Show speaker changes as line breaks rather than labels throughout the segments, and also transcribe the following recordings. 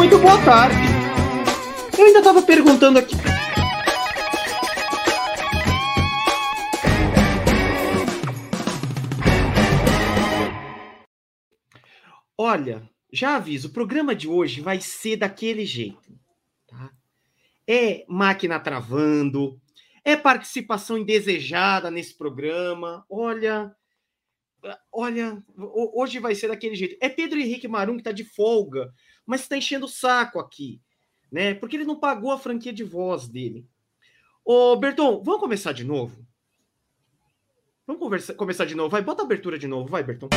Muito boa tarde. Eu ainda estava perguntando aqui. Olha, já aviso, o programa de hoje vai ser daquele jeito. Tá? É máquina travando, é participação indesejada nesse programa. Olha, olha, hoje vai ser daquele jeito. É Pedro Henrique Marum que está de folga, mas está enchendo o saco aqui, né? Porque ele não pagou a franquia de voz dele. Ô, Berton, vamos começar de novo? Vamos conversa, começar de novo. Vai, bota a abertura de novo, vai, Berton.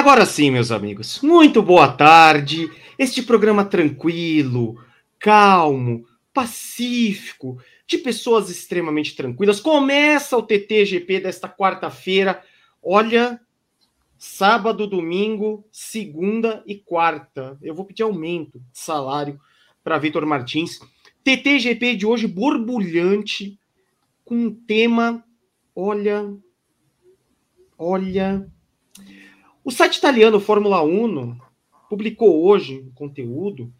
Agora sim, meus amigos, muito boa tarde. Este programa tranquilo, calmo, pacífico, de pessoas extremamente tranquilas. Começa o TTGP desta quarta-feira. Olha, sábado, domingo, segunda e quarta. Eu vou pedir aumento de salário para Vitor Martins. TTGP de hoje borbulhante, com um tema, olha, olha, o site italiano Fórmula 1 publicou hoje um conteúdo,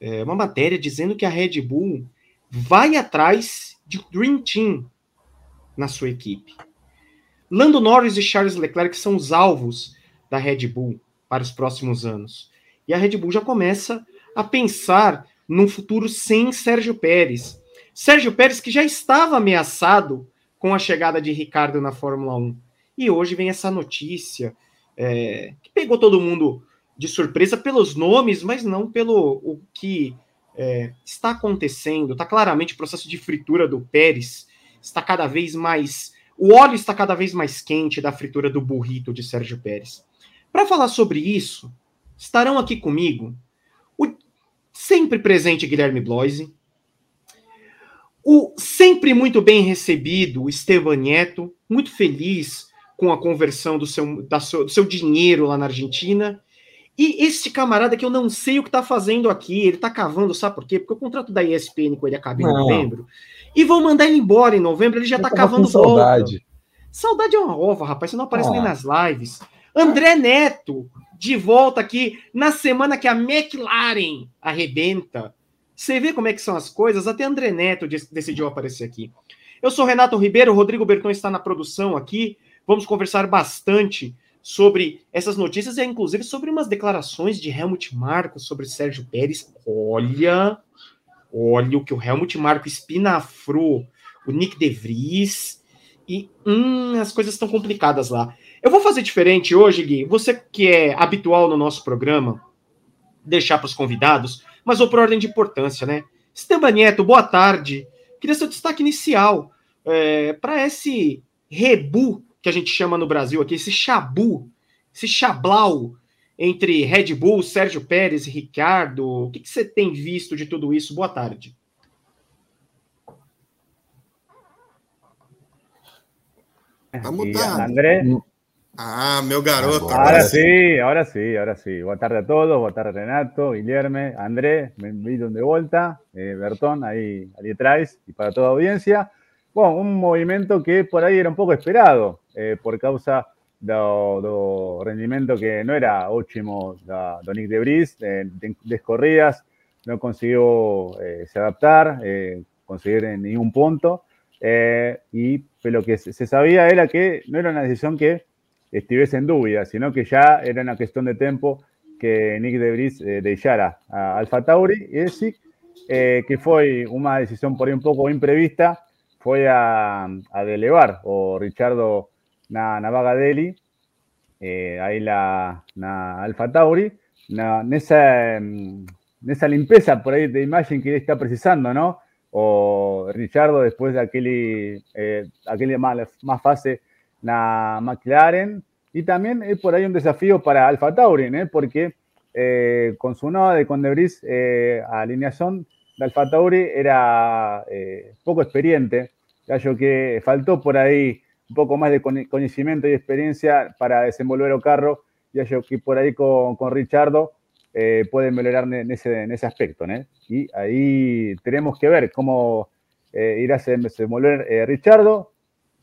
é, uma matéria dizendo que a Red Bull vai atrás de Dream Team na sua equipe. Lando Norris e Charles Leclerc são os alvos da Red Bull para os próximos anos. E a Red Bull já começa a pensar num futuro sem Sérgio Pérez. Sérgio Pérez que já estava ameaçado com a chegada de Ricardo na Fórmula 1. E hoje vem essa notícia é, que pegou todo mundo de surpresa pelos nomes, mas não pelo o que é, está acontecendo. Está claramente o processo de fritura do Pérez está cada vez mais. O óleo está cada vez mais quente da fritura do burrito de Sérgio Pérez. Para falar sobre isso, estarão aqui comigo o sempre presente Guilherme Bloise, o sempre muito bem recebido Esteban Nieto, muito feliz com a conversão do seu, seu, do seu dinheiro lá na Argentina. E esse camarada que eu não sei o que está fazendo aqui, ele está cavando, sabe por quê? Porque o contrato da ESPN com ele acaba em não. novembro. E vão mandar ele embora em novembro, ele já está cavando saudade. volta. Saudade é uma ova, rapaz, você não aparece ah. nem nas lives. André Neto, de volta aqui na semana que a McLaren arrebenta. Você vê como é que são as coisas? Até André Neto decidiu aparecer aqui. Eu sou Renato Ribeiro, o Rodrigo Berton está na produção aqui. Vamos conversar bastante sobre essas notícias e inclusive sobre umas declarações de Helmut Marko sobre Sérgio Pérez. Olha, olha o que o Helmut Marko espinafrou, o Nick De Vries e hum, as coisas estão complicadas lá. Eu vou fazer diferente hoje, Gui. Você que é habitual no nosso programa, deixar para os convidados, mas vou por ordem de importância, né? Esteban Neto, boa tarde. Queria seu destaque inicial é, para esse rebu que a gente chama no Brasil aqui, esse chabu, esse chablau entre Red Bull, Sérgio Pérez e Ricardo. O que, que você tem visto de tudo isso? Boa tarde.
Vamos tá André. Ah, meu garoto.
Ahora sí, ahora sí, ahora sí. Boa tarde a todos, boa tarde Renato, Guilherme, André, bienvenido de vuelta, eh, Bertón ahí, ahí atrás y para toda audiencia. Bueno, un movimiento que por ahí era un poco esperado eh, por causa do, rendimiento que no era ótimo da, do Nick de Bris, eh, descorridas, no consiguió eh, se adaptar, conseguir en ningún punto. y lo que se sabía era que no era una decisión que estuviese en duda, sino que ya era una cuestión de tiempo que Nick de Bris dejara a Alfa Tauri y decir que fue una decisión por ahí un poco imprevista fue a, a delevar o Richardo na, na vaga dele, eh, ahí la na Alfa Tauri, na, nessa, nessa limpeza por ahí de imagen que ele está precisando, ¿no? O Richardo después de aquel, eh, aquel más, más fase na McLaren, y también es por ahí un desafío para Alfa Tauri, ¿eh? porque eh, con su nueva de Condebris eh, alineación Alfa Tauri era eh, poco experiente, gallo que faltó por ahí un poco más de conocimiento y experiencia para desenvolver el carro, ya que por ahí con, con Richardo eh, pueden mejorar en ese, en ese aspecto. ¿no? Y ahí tenemos que ver cómo eh, irá a desenvolver eh, Richardo,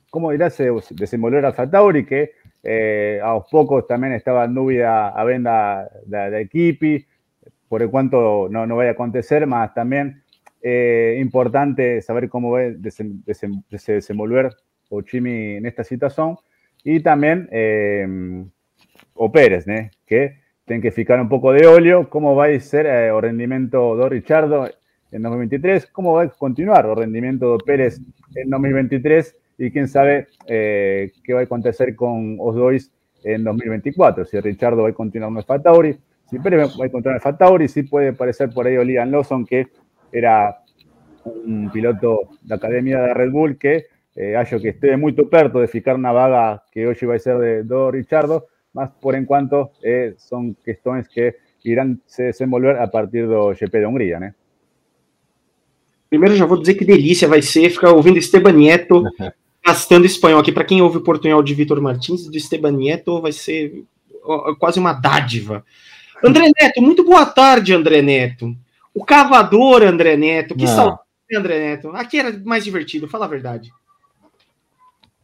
cómo irá a desenvolver Alfa Tauri, que eh, a pocos también estaba Nubia a venda de, de equipi, por el cuanto no, no vaya a acontecer, más también eh, importante saber cómo va a desenvolver Ochimi en esta situación. Y también eh, o Pérez, ¿no? que tienen que fijar un poco de óleo, cómo va a ser eh, el rendimiento de Richardo en 2023, cómo va a continuar el rendimiento de Pérez en 2023 y quién sabe eh, qué va a acontecer con os dois en 2024, si Richardo va a continuar el Fatauri, si Pérez va a continuar en Fatauri, si puede aparecer por ahí Oligan Lawson, que era un piloto de academia de Red Bull que eh, que esté muy perto de fijar una vaga que hoy va a ser de Do Richardo, más por en cuanto eh, son cuestiones que irán se desenvolver a partir do GP de Hungría, né?
Primeiro já vou dizer que delícia vai ser ficar ouvindo Esteban Nieto gastando espanhol aqui. Para quem ouve o portunhol de Vitor Martins, do Esteban Nieto, vai ser quase uma dádiva. André Neto, muito boa tarde, André Neto. O cavador André Neto, que saudade, André Neto. Aqui era mais divertido, fala a verdade.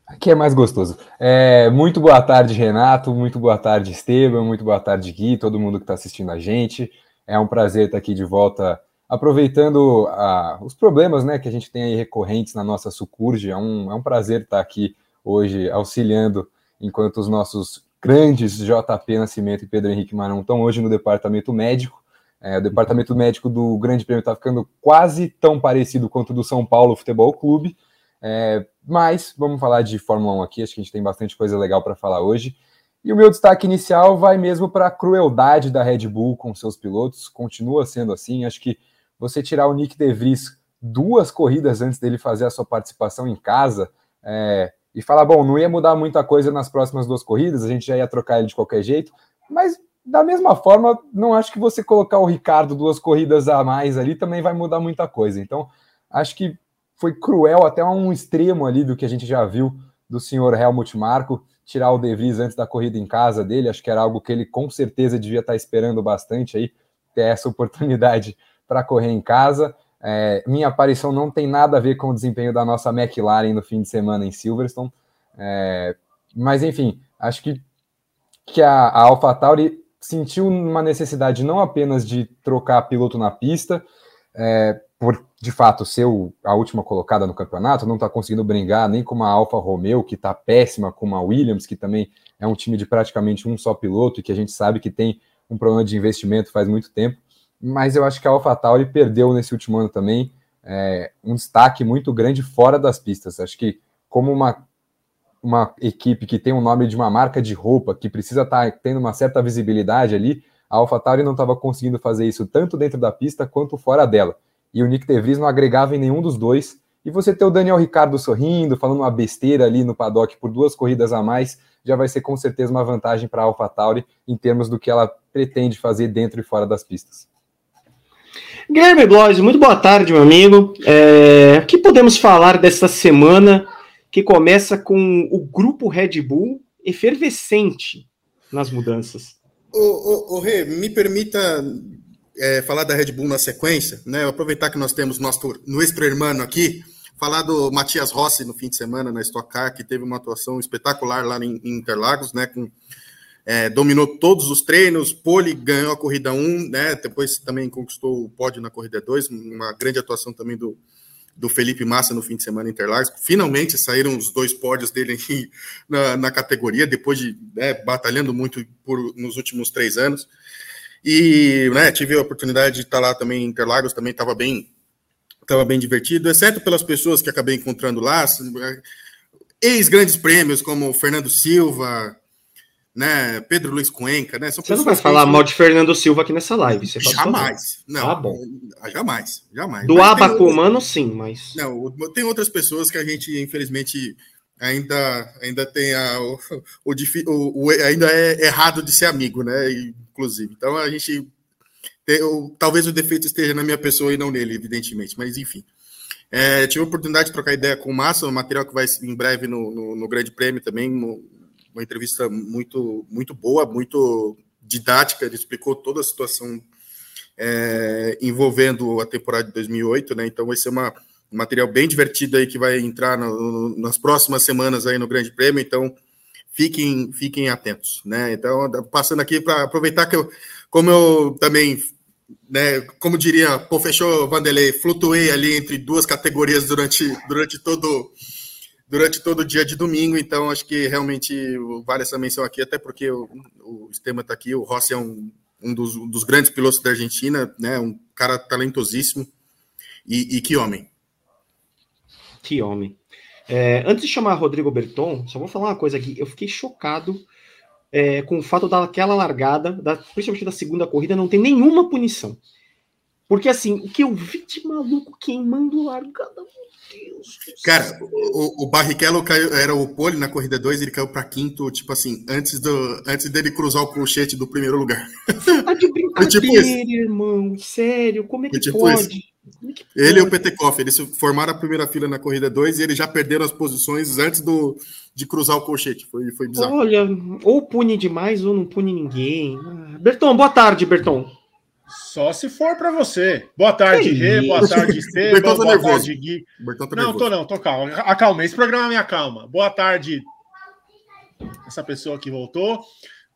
Aqui é mais gostoso. É, muito boa tarde, Renato. Muito boa tarde, Esteban. Muito boa tarde, Gui. Todo mundo que está assistindo a gente. É um prazer estar aqui de volta, aproveitando a, os problemas né, que a gente tem aí recorrentes na nossa Sucurge. É um, é um prazer estar aqui hoje auxiliando, enquanto os nossos grandes JP Nascimento e Pedro Henrique Marão estão hoje no departamento médico. É, o departamento médico do Grande Prêmio está ficando quase tão parecido quanto o do São Paulo Futebol Clube. É, mas vamos falar de Fórmula 1 aqui, acho que a gente tem bastante coisa legal para falar hoje. E o meu destaque inicial vai mesmo para a crueldade da Red Bull com seus pilotos, continua sendo assim. Acho que você tirar o Nick De Vries duas corridas antes dele fazer a sua participação em casa é, e falar, bom, não ia mudar muita coisa nas próximas duas corridas, a gente já ia trocar ele de qualquer jeito, mas da mesma forma, não acho que você colocar o Ricardo duas corridas a mais ali também vai mudar muita coisa. Então, acho que foi cruel até um extremo ali do que a gente já viu do senhor Helmut Marko, tirar o De Vries antes da corrida em casa dele, acho que era algo que ele com certeza devia estar esperando bastante aí, ter essa oportunidade para correr em casa. É, minha aparição não tem nada a ver com o desempenho da nossa McLaren no fim de semana em Silverstone, é, mas enfim, acho que, que a, a AlphaTauri sentiu uma necessidade não apenas de trocar piloto na pista, é, por de fato ser a última colocada no campeonato, não está conseguindo brigar nem com uma Alfa Romeo, que está péssima, com uma Williams, que também é um time de praticamente um só piloto e que a gente sabe que tem um problema de investimento faz muito tempo. Mas eu acho que a Alpha Tauri perdeu nesse último ano também é, um destaque muito grande fora das pistas. Acho que, como uma, uma equipe que tem o nome de uma marca de roupa, que precisa estar tá tendo uma certa visibilidade ali, a AlphaTauri não estava conseguindo fazer isso tanto dentro da pista quanto fora dela e o Nick DeVries não agregava em nenhum dos dois. E você ter o Daniel Ricardo sorrindo, falando uma besteira ali no paddock por duas corridas a mais, já vai ser com certeza uma vantagem para a AlphaTauri em termos do que ela pretende fazer dentro e fora das pistas.
Guilherme Blois, muito boa tarde, meu amigo. É, o que podemos falar desta semana que começa com o grupo Red Bull efervescente nas mudanças?
Ô, ô, ô Rê, me permita é, falar da Red Bull na sequência, né? Aproveitar que nós temos nosso nuestro hermano aqui, falar do Matias Rossi no fim de semana na Stock Car, que teve uma atuação espetacular lá em, em Interlagos, né? Com, é, dominou todos os treinos, pole, ganhou a corrida 1, né? Depois também conquistou o pódio na corrida 2, uma grande atuação também do, do Felipe Massa no fim de semana em Interlagos. Finalmente saíram os dois pódios dele na, na categoria, depois de né, batalhando muito por, nos últimos três anos. E né, tive a oportunidade de estar lá também em Interlagos, também estava bem, estava bem divertido, exceto pelas pessoas que acabei encontrando lá, ex-grandes prêmios como Fernando Silva, né, Pedro Luiz Cuenca, né?
Você não vai falar mal de Fernando Silva aqui nessa live, você
Jamais. Não, ah, bom. Jamais, jamais.
Do Abacumano, sim, mas.
Não, tem outras pessoas que a gente, infelizmente, ainda, ainda tem a, o, o, o, ainda é errado de ser amigo, né? Inclusive. Então a gente tem, o, talvez o defeito esteja na minha pessoa e não nele, evidentemente, mas enfim. É, tive a oportunidade de trocar ideia com o Massa, um material que vai em breve no, no, no Grande Prêmio também, uma entrevista muito, muito boa, muito didática, ele explicou toda a situação é, envolvendo a temporada de 2008, né? Então vai ser uma, um material bem divertido aí que vai entrar no, no, nas próximas semanas aí no Grande Prêmio. Então fiquem, fiquem atentos, né? Então passando aqui para aproveitar que eu, como eu também, né? Como diria, pô, fechou Vanderlei, flutuei ali entre duas categorias durante, durante todo durante todo o dia de domingo, então acho que realmente vale essa menção aqui, até porque o, o Estema está aqui, o Rossi é um um dos, um dos, grandes pilotos da Argentina, né? Um cara talentosíssimo. E, e que homem.
Que homem. É, antes de chamar Rodrigo Berton, só vou falar uma coisa aqui. Eu fiquei chocado é, com o fato daquela largada, da, principalmente da segunda corrida, não ter nenhuma punição. Porque assim, o que eu vi de maluco queimando largada,
Deus Cara, o, o Barrichello caiu, era o pole na corrida 2, ele caiu para quinto, tipo assim, antes, do, antes dele cruzar o colchete do primeiro lugar.
Tá de brincadeira, tipo irmão. Sério, como é que tipo pode?
Que ele e o Petekoff, eles formaram a primeira fila na corrida 2 e eles já perderam as posições antes do, de cruzar o colchete. Foi, foi bizarro.
Olha, ou pune demais ou não pune ninguém. Ah, Berton, boa tarde, Berton.
Só se for para você. Boa tarde, Rê. Boa tarde, Esteban. Tá boa nervoso. tarde, Gui. Tá não, tô não, tô calmo. Acalma. Esse programa é minha calma. Boa tarde, essa pessoa que voltou.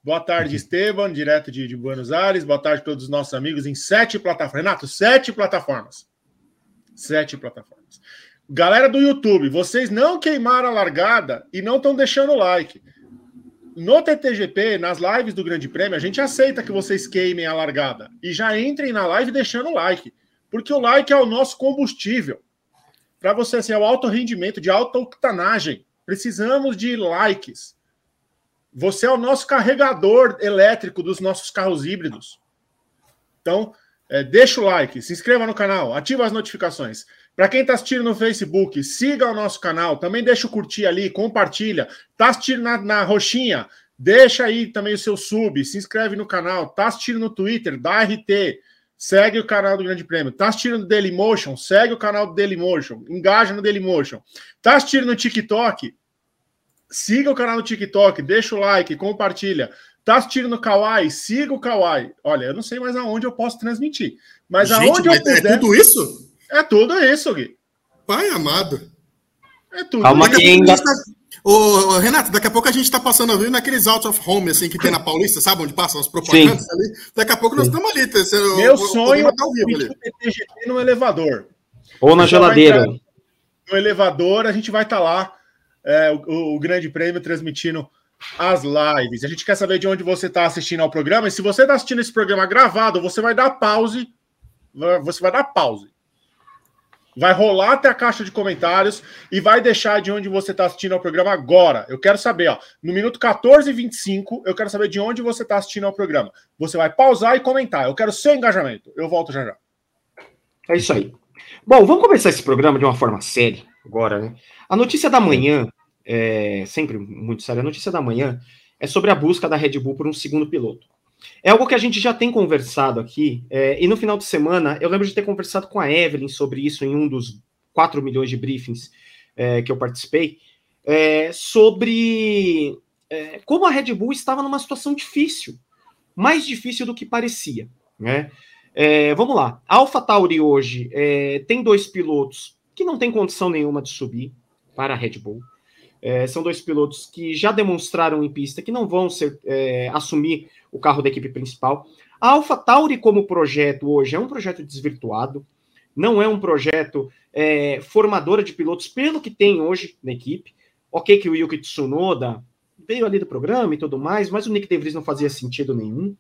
Boa tarde, Esteban, direto de, de, Buenos Aires. Boa tarde a todos os nossos amigos em sete plataformas. Renato, sete plataformas. Sete plataformas. Galera do YouTube, vocês não queimaram a largada e não estão deixando o like no TTGP, nas lives do Grande Prêmio, a gente aceita que vocês queimem a largada e já entrem na live deixando o like, porque o like é o nosso combustível. Para você ser o alto rendimento, de alta octanagem, precisamos de likes. Você é o nosso carregador elétrico dos nossos carros híbridos. Então, é, deixa o like, se inscreva no canal, ativa as notificações. Para quem está assistindo no Facebook, siga o nosso canal, também deixa o curtir ali, compartilha. Está assistindo na, na roxinha, deixa aí também o seu sub, se inscreve no canal. Está assistindo no Twitter, dá RT, segue o canal do Grande Prêmio. Está assistindo no Dailymotion, segue o canal do Dailymotion, engaja no Dailymotion. Está assistindo no TikTok, siga o canal do TikTok, deixa o like, compartilha. Tá assistindo no Kawaii? Siga o Kawaii. Olha, eu não sei mais aonde eu posso transmitir. Mas Gente, aonde eu é puder...
É tudo isso?
É tudo isso, Gui.
Pai amado.
É tudo. Calma
daqui que ainda... Tá... Ô, Renato, daqui a pouco a gente tá passando ali naqueles out of home, assim, que tem na Paulista, sabe? Onde passam as propagandas Sim. ali. Daqui a pouco Sim. nós estamos ali. Tá?
Meu sonho é o no elevador.
Ou na geladeira.
No elevador, a gente vai estar tá lá, é, o, o, Grande Prêmio, transmitindo as lives. A gente quer saber de onde você está assistindo ao programa. E se você está assistindo esse programa gravado, você vai dar pause. Você vai dar pause vai rolar até a caixa de comentários e vai deixar de onde você está assistindo ao programa agora. Eu quero saber, ó, no minuto 14 e 25, eu quero saber de onde você está assistindo ao programa. Você vai pausar e comentar. Eu quero seu engajamento. Eu volto já já.
É isso aí. Bom, vamos começar esse programa de uma forma séria agora, né? A notícia da manhã, é sempre muito séria, a notícia da manhã é sobre a busca da Red Bull por um segundo piloto. É algo que a gente já tem conversado aqui, é, e no final de semana eu lembro de ter conversado com a Evelyn sobre isso em um dos 4 milhões de briefings é, que eu participei, é, sobre é, como a Red Bull estava numa situação difícil, mais difícil do que parecia. Né? É, vamos lá, a AlphaTauri hoje é, tem dois pilotos que não tem condição nenhuma de subir para a Red Bull. É, são dois pilotos que já demonstraram em pista que não vão ser, é, assumir o carro da equipe principal. A Alpha Tauri, como projeto hoje, é um projeto desvirtuado, não é um projeto é, formadora de pilotos pelo que tem hoje na equipe. Ok, que o Yuki Tsunoda veio ali do programa e tudo mais, mas o Nick DeVries não fazia sentido nenhum.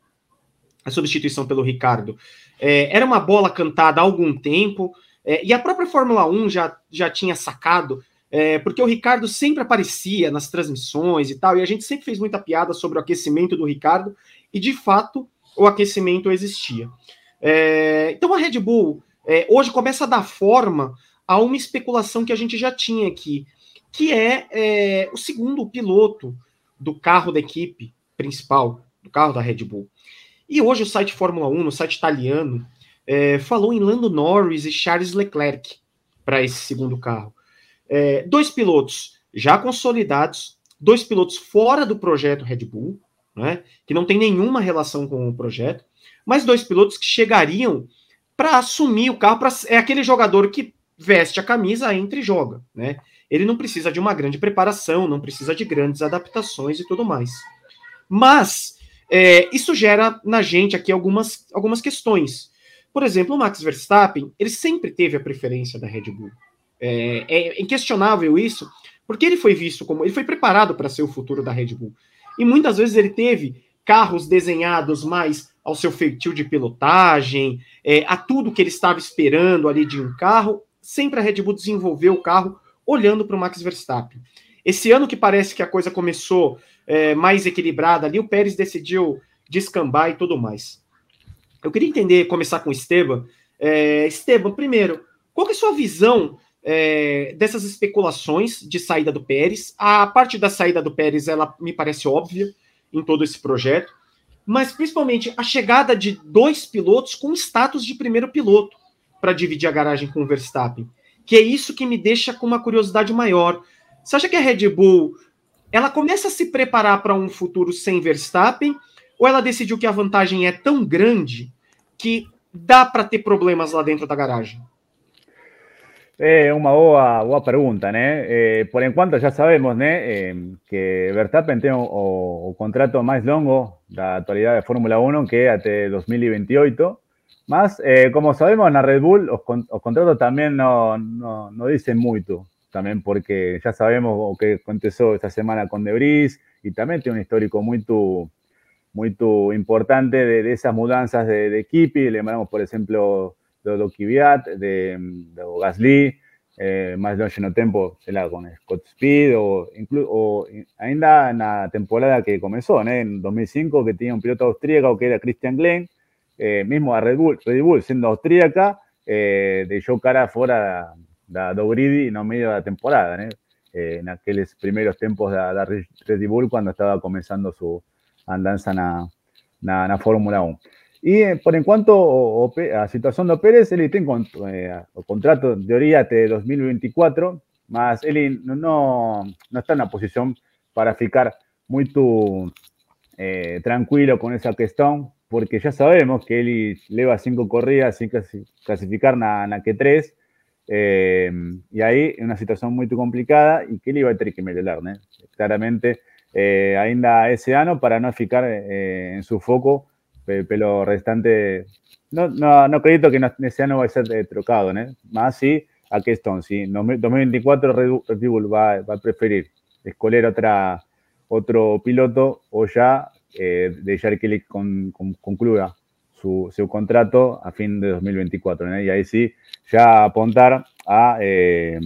A substituição pelo Ricardo é, era uma bola cantada há algum tempo, é, e a própria Fórmula 1 já, já tinha sacado é, porque o Ricardo sempre aparecia nas transmissões e tal, e a gente sempre fez muita piada sobre o aquecimento do Ricardo, e de fato o aquecimento existia. É, então a Red Bull é, hoje começa a dar forma a uma especulação que a gente já tinha aqui, que é, é, o segundo piloto do carro da equipe principal, do carro da Red Bull. E hoje o site Fórmula 1, no site italiano, é, falou em Lando Norris e Charles Leclerc para esse segundo carro. É, dois pilotos já consolidados, dois pilotos fora do projeto Red Bull, né, que não tem nenhuma relação com o projeto, mas dois pilotos que chegariam para assumir o carro. Pra, é aquele jogador que veste a camisa, entra e joga. Né? Ele não precisa de uma grande preparação, não precisa de grandes adaptações e tudo mais. Mas é, isso gera na gente aqui algumas, algumas questões. Por exemplo, o Max Verstappen, ele sempre teve a preferência da Red Bull. É, é inquestionável isso, porque ele foi visto como. Ele foi preparado para ser o futuro da Red Bull. E muitas vezes ele teve carros desenhados mais ao seu feitio de pilotagem, é, a tudo que ele estava esperando ali de um carro. Sempre a Red Bull desenvolveu o carro olhando para o Max Verstappen. Esse ano que parece que a coisa começou é, mais equilibrada ali, o Pérez decidiu descambar e tudo mais. Eu queria entender, começar com o Esteban. É, Esteban, primeiro, qual é a sua visão é, dessas especulações de saída do Pérez. A parte da saída do Pérez, ela me parece óbvia em todo esse projeto, mas principalmente a chegada de dois pilotos com status de primeiro piloto para dividir a garagem com o Verstappen, que é isso que me deixa com uma curiosidade maior. Você acha que a Red Bull ela começa a se preparar para um futuro sem Verstappen ou ela decidiu que a vantagem é tão grande que dá para ter problemas lá dentro da garagem?
É uma boa, boa pergunta, né? Eh, por enquanto já sabemos, né, eh, que Verstappen tem o, o, contrato mais longo da atualidade da Fórmula 1, que é até 2028. Mas, eh, como sabemos, na Red Bull os, os contratos também não, não, dizem muito, também porque já sabemos o que aconteceu esta semana com De Vries e também tem um histórico muito muito importante de, de esas mudanças de, de equipe. Lembramos, por exemplo, do Kvyat, de, de Gasly, eh, más longe no tempo, sei con Scott Speed, o, o ainda na temporada que comenzó, en 2005, que tenía un piloto austríaco que era Christian Glenn, eh, mismo a Red Bull, Red Bull siendo austríaca, eh, deixou cara fora da, da y no medio de la temporada, eh, en aquellos primeros tiempos de, Red Bull cuando estaba comenzando su andanza na, na, na Fórmula 1. Y eh, por en cuanto a situación de Pérez, él tiene eh, contrato de teoría de 2024, más él no, no, está una posición para ficar muy eh, tranquilo con esa cuestión, porque ya sabemos que él lleva cinco corridas sin clasificar nada que tres, eh, y ahí es una situación muy complicada y que él iba a tener que mejorar, claramente, ainda ese año para no ficar en su foco pelo restante. No, no, no acredito que ese año va a ser eh, trocado, ¿no? Más sí a Keston, sí. 2024 Red Bull va, a preferir escoger otra, otro piloto o ya eh, dejar que él concluya su, su, contrato a fin de 2024. Y ahí sí, ya apuntar a eh,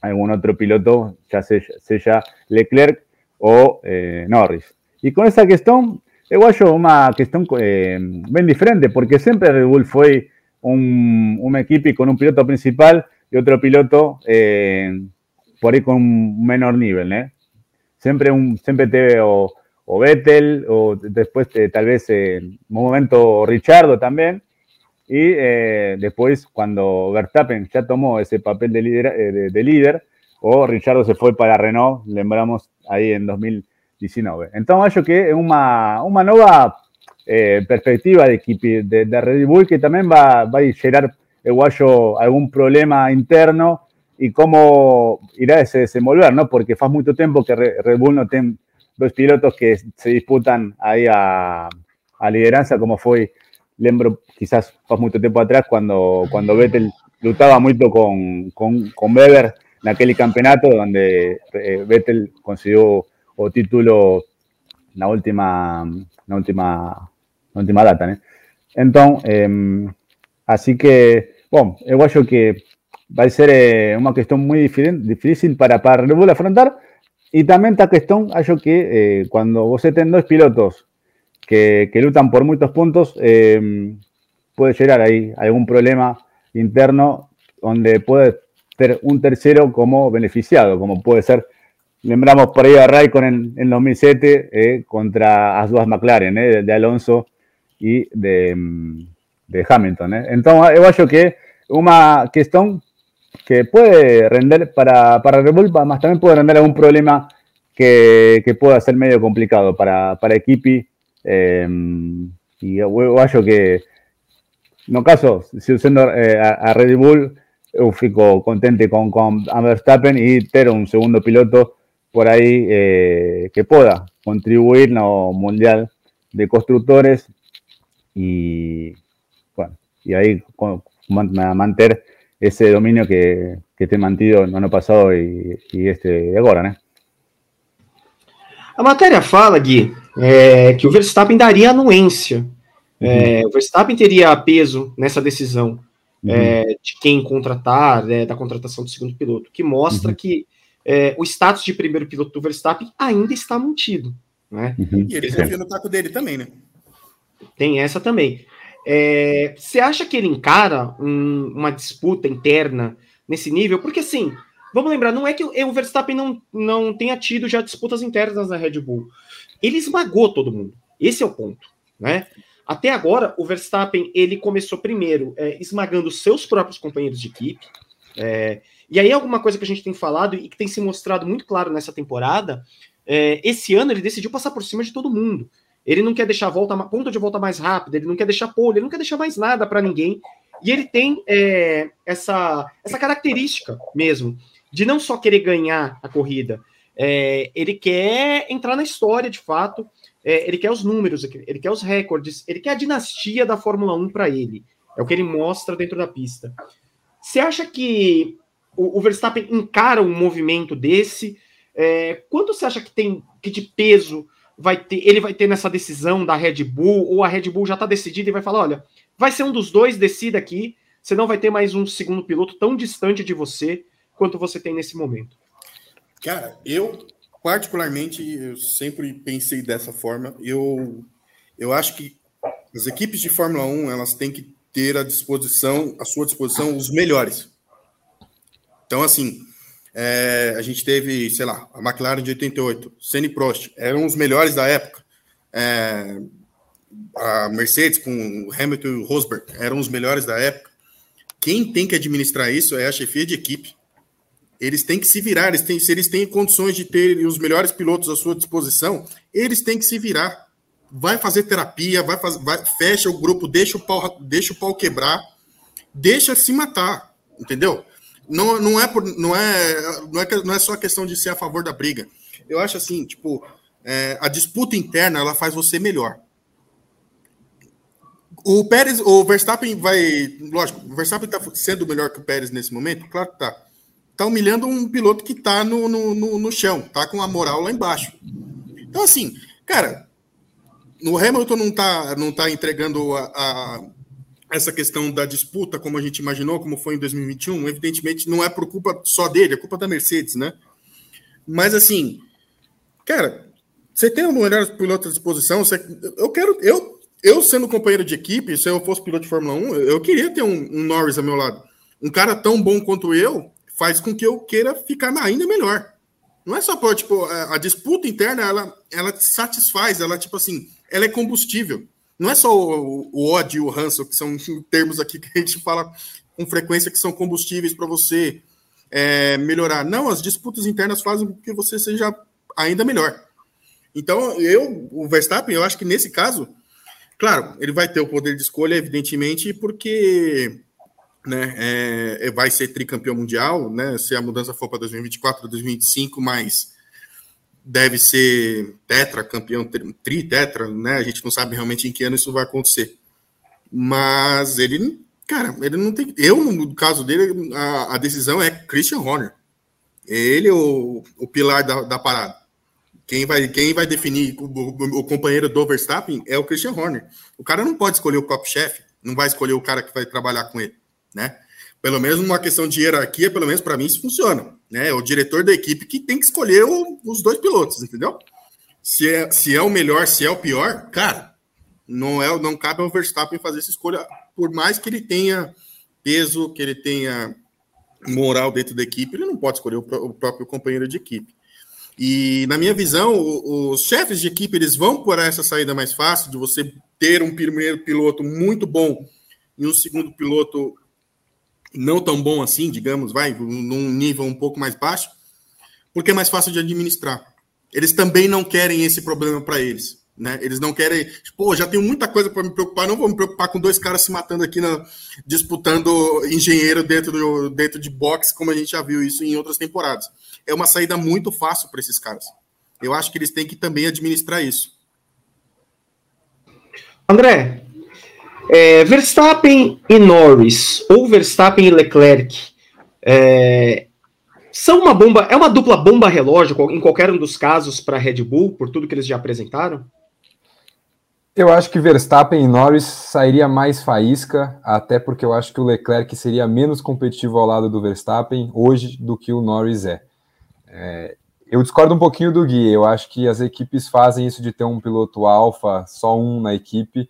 algún otro piloto, ya sea, Leclerc o Norris. Y con esa cuestión, Eu acho uma questão eh, bem diferente, porque sempre a Red Bull foi um, uma equipe com um piloto principal e outro piloto eh, por aí com um menor nível, né? Sempre, um, sempre o, o Vettel, ou depois eh, talvez eh, um momento o Richardo também, e eh, depois quando Verstappen já tomou esse papel de líder, eh, de, de líder o Richardo se foi para a Renault, lembramos aí em 2000 19. Entonces, acho que es una una nueva eh, perspectiva de, equipe, de, Red Bull que también va, va a generar, eu algún problema interno y cómo irá a desenvolver, ¿no? Porque hace mucho tiempo que Red Bull no tiene dos pilotos que se disputan ahí a, a lideranza, como fue, lembro, quizás hace mucho tiempo atrás, cuando, cuando Vettel luchaba mucho con, con, con Weber en aquel campeonato, donde eh, Vettel consiguió o título la última, la última, última data, entonces em, así que, bueno, yo creo que va a ser eh, una cuestión muy difícil para, para Red Bull afrontar. Y también esta cuestión, yo que eh, cuando vos tenés dos pilotos que, que lutan por muchos puntos, em, puede llegar ahí algún problema interno donde puede ser un tercero como beneficiado, como puede ser Lembramos por ahí a Raikkonen en, 2007 eh, contra as duas McLaren, eh, de, Alonso y de, de Hamilton. Eh. Entonces, yo creo que una cuestión que puede render para, para Red Bull, más también puede render algún problema que, que pueda ser medio complicado para, para Equipi. Eh, y yo acho que, no caso, si usando eh, a, Red Bull, eu fico contente con, con Verstappen y tener un segundo piloto por ahí eh, que pueda contribuir no mundial de constructores y bueno, y ahí mantener esse domínio que, que tem mantido no ano passado e, e este agora, né?
A matéria fala, Gui, é, que o Verstappen daria anuência. Uhum. É, o Verstappen teria peso nessa decisão uhum. é, de quem contratar, né, da contratação do segundo piloto, que mostra uhum. que é, o status de primeiro piloto do Verstappen ainda está mantido. Né?
Uhum. E ele confia no taco dele também, né?
Tem essa também. É, você acha que ele encara um, uma disputa interna nesse nível? Porque assim, vamos lembrar, não é que o Verstappen não, não tenha tido já disputas internas na Red Bull. Ele esmagou todo mundo. Esse é o ponto, né? Até agora, o Verstappen ele começou primeiro é, esmagando seus próprios companheiros de equipe. É, e aí, alguma coisa que a gente tem falado e que tem se mostrado muito claro nessa temporada, é, esse ano ele decidiu passar por cima de todo mundo. Ele não quer deixar a volta, ponto de volta mais rápida, ele não quer deixar pole, ele não quer deixar mais nada para ninguém. E ele tem é, essa, essa característica mesmo, de não só querer ganhar a corrida, é, ele quer entrar na história de fato, é, ele quer os números, ele quer os recordes, ele quer a dinastia da Fórmula 1 para ele. É o que ele mostra dentro da pista. Você acha que o, o Verstappen encara um movimento desse? É, quanto você acha que tem que de peso vai ter, ele vai ter nessa decisão da Red Bull, ou a Red Bull já está decidida e vai falar: olha, vai ser um dos dois, decida aqui, você não vai ter mais um segundo piloto tão distante de você quanto você tem nesse momento.
Cara, eu particularmente eu sempre pensei dessa forma. Eu eu acho que as equipes de Fórmula 1 elas têm que ter à disposição, à sua disposição, os melhores. Então, assim, é, a gente teve, sei lá, a McLaren de 88, Senna e Prost, eram os melhores da época. É, a Mercedes com Hamilton e Rosberg eram os melhores da época. Quem tem que administrar isso é a chefia de equipe. Eles têm que se virar, eles têm, se eles têm condições de ter os melhores pilotos à sua disposição, eles têm que se virar. Vai fazer terapia, vai, faz, vai fecha o grupo, deixa o pau, deixa o pau quebrar, deixa se matar, entendeu? não, não, é por, não, é, não, é, não é só questão de ser a favor da briga. Eu acho assim, tipo, é, a disputa interna ela faz você melhor. O Pérez, o Verstappen vai. Lógico, o Verstappen está sendo melhor que o Pérez nesse momento? Claro que tá. Tá humilhando um piloto que tá no, no, no, no chão, tá com a moral lá embaixo. Então, assim, cara, o Hamilton não tá, não tá entregando a, a essa questão da disputa, como a gente imaginou, como foi em 2021, evidentemente não é por culpa só dele, é culpa da Mercedes, né? Mas assim, cara, você tem um melhor piloto à disposição, você, eu quero, eu, eu sendo companheiro de equipe, se eu fosse piloto de Fórmula 1, eu queria ter um, um Norris ao meu lado. Um cara tão bom quanto eu faz com que eu queira ficar ainda melhor. Não é só por, tipo, a, disputa interna, ela, ela satisfaz, ela, tipo assim, ela é combustível não é só o, o ódio e o ranço, que são termos aqui que a gente fala com frequência que são combustíveis para você é, melhorar. Não, as disputas internas fazem com que você seja ainda melhor. Então, eu, o Verstappen, eu acho que nesse caso, claro, ele vai ter o poder de escolha, evidentemente, porque né, é, vai ser tricampeão mundial, né, se a mudança for para 2024, 2025, mas deve ser tetra, campeão, tri, tetra, né? A gente não sabe realmente em que ano isso vai acontecer. Mas ele, cara, ele não tem. Eu, no caso dele, a, a decisão é Christian Horner. Ele é o, o pilar da, da parada. Quem vai, quem vai definir o, o, o, companheiro do Verstappen é o Christian Horner. O cara não pode escolher o próprio-chefe, não vai escolher o cara que vai trabalhar com ele, né? Pelo menos uma questão de hierarquia, pelo menos para mim isso funciona né? É o diretor da equipe que tem que escolher o, os dois pilotos, entendeu? Se é, se é o melhor, se é o pior, cara, não é, não cabe ao Verstappen fazer essa escolha, por mais que ele tenha peso, que ele tenha moral dentro da equipe, ele não pode escolher o, o próprio companheiro de equipe. E na minha visão, os chefes de equipe eles vão por essa saída mais fácil de você ter um primeiro piloto muito bom e um segundo piloto não tão bom assim, digamos, vai, num nível um pouco mais baixo, porque é mais fácil de administrar. Eles também não querem esse problema para eles. Né? Eles não querem, pô, já tenho muita coisa para me preocupar, não vou me preocupar com dois caras se matando aqui, na, disputando engenheiro dentro, do, dentro de boxe, como a gente já viu isso em outras temporadas. É uma saída muito fácil para esses caras. Eu acho que eles têm que também administrar isso.
André, é, Verstappen e Norris, ou Verstappen e Leclerc, é, são uma bomba, é uma dupla bomba relógio em qualquer um dos casos para Red Bull, por tudo que eles já apresentaram?
Eu acho que Verstappen e Norris sairia mais faísca, até porque eu acho que o Leclerc seria menos competitivo ao lado do Verstappen hoje do que o Norris é. é eu discordo um pouquinho do Gui, eu acho que as equipes fazem isso de ter um piloto alfa, só um na equipe,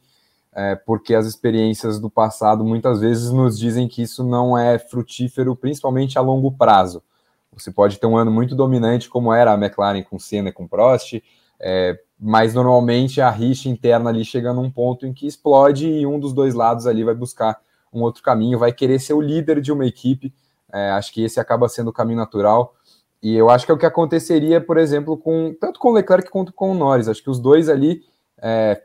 é, porque as experiências do passado muitas vezes nos dizem que isso não é frutífero, principalmente a longo prazo. Você pode ter um ano muito dominante, como era a McLaren com Senna e com Prost, é, mas normalmente a rixa interna ali chega num ponto em que explode e um dos dois lados ali vai buscar um outro caminho, vai querer ser o líder de uma equipe. É, acho que esse acaba sendo o caminho natural. E eu acho que é o que aconteceria, por exemplo, com tanto com o Leclerc quanto com o Norris. Acho que os dois ali é,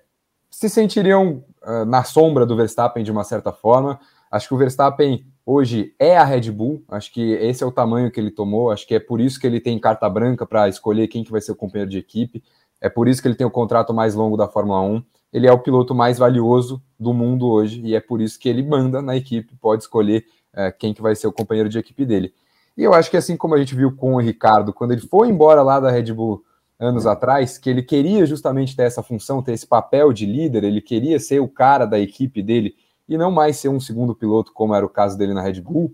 se sentiriam uh, na sombra do Verstappen de uma certa forma. Acho que o Verstappen hoje é a Red Bull, acho que esse é o tamanho que ele tomou, acho que é por isso que ele tem carta branca para escolher quem que vai ser o companheiro de equipe, é por isso que ele tem o contrato mais longo da Fórmula 1, ele é o piloto mais valioso do mundo hoje e é por isso que ele manda na equipe, pode escolher é, quem que vai ser o companheiro de equipe dele. E eu acho que assim como a gente viu com o Ricardo, quando ele foi embora lá da Red Bull anos atrás, que ele queria justamente ter essa função, ter esse papel de líder, ele queria ser o cara da equipe dele, e não mais ser um segundo piloto, como era o caso dele na Red Bull,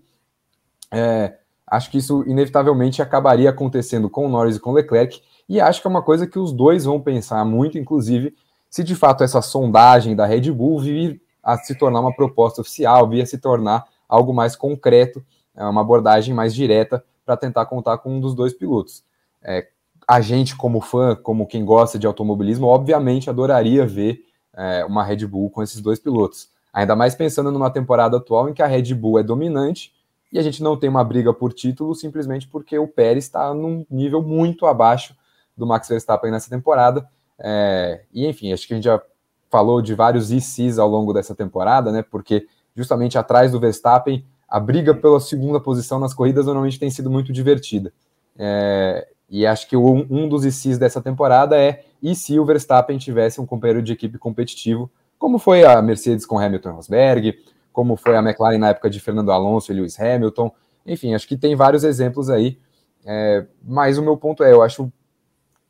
é, acho que isso inevitavelmente acabaria acontecendo com o Norris e com o Leclerc, e acho que é uma coisa que os dois vão pensar muito, inclusive, se de fato essa sondagem da Red Bull vir a se tornar uma proposta oficial, vir a se tornar algo mais concreto, é, uma abordagem mais direta para tentar contar com um dos dois pilotos. É, a gente, como fã, como quem gosta de automobilismo, obviamente adoraria ver é, uma Red Bull com esses dois pilotos. Ainda mais pensando numa temporada atual em que a Red Bull é dominante e a gente não tem uma briga por título simplesmente porque o Pérez está num nível muito abaixo do Max Verstappen nessa temporada. É, e enfim, acho que a gente já falou de vários ICs ao longo dessa temporada, né? Porque justamente atrás do Verstappen, a briga pela segunda posição nas corridas normalmente tem sido muito divertida. É, e acho que um, um dos ICs dessa temporada é e se o Verstappen tivesse um companheiro de equipe competitivo como foi a Mercedes com Hamilton Rosberg, como foi a McLaren na época de Fernando Alonso e Lewis Hamilton. Enfim, acho que tem vários exemplos aí. É, mas o meu ponto é, eu acho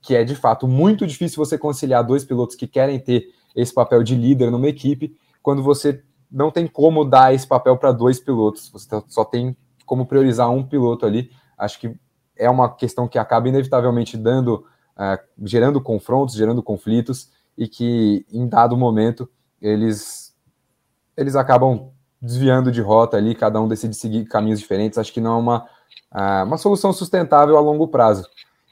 que é de fato muito difícil você conciliar dois pilotos que querem ter esse papel de líder numa equipe, quando você não tem como dar esse papel para dois pilotos, você só tem como priorizar um piloto ali. Acho que é uma questão que acaba inevitavelmente dando, uh, gerando confrontos, gerando conflitos, e que em dado momento eles, eles acabam desviando de rota ali, cada um decide seguir caminhos diferentes. Acho que não é uma, ah, uma solução sustentável a longo prazo.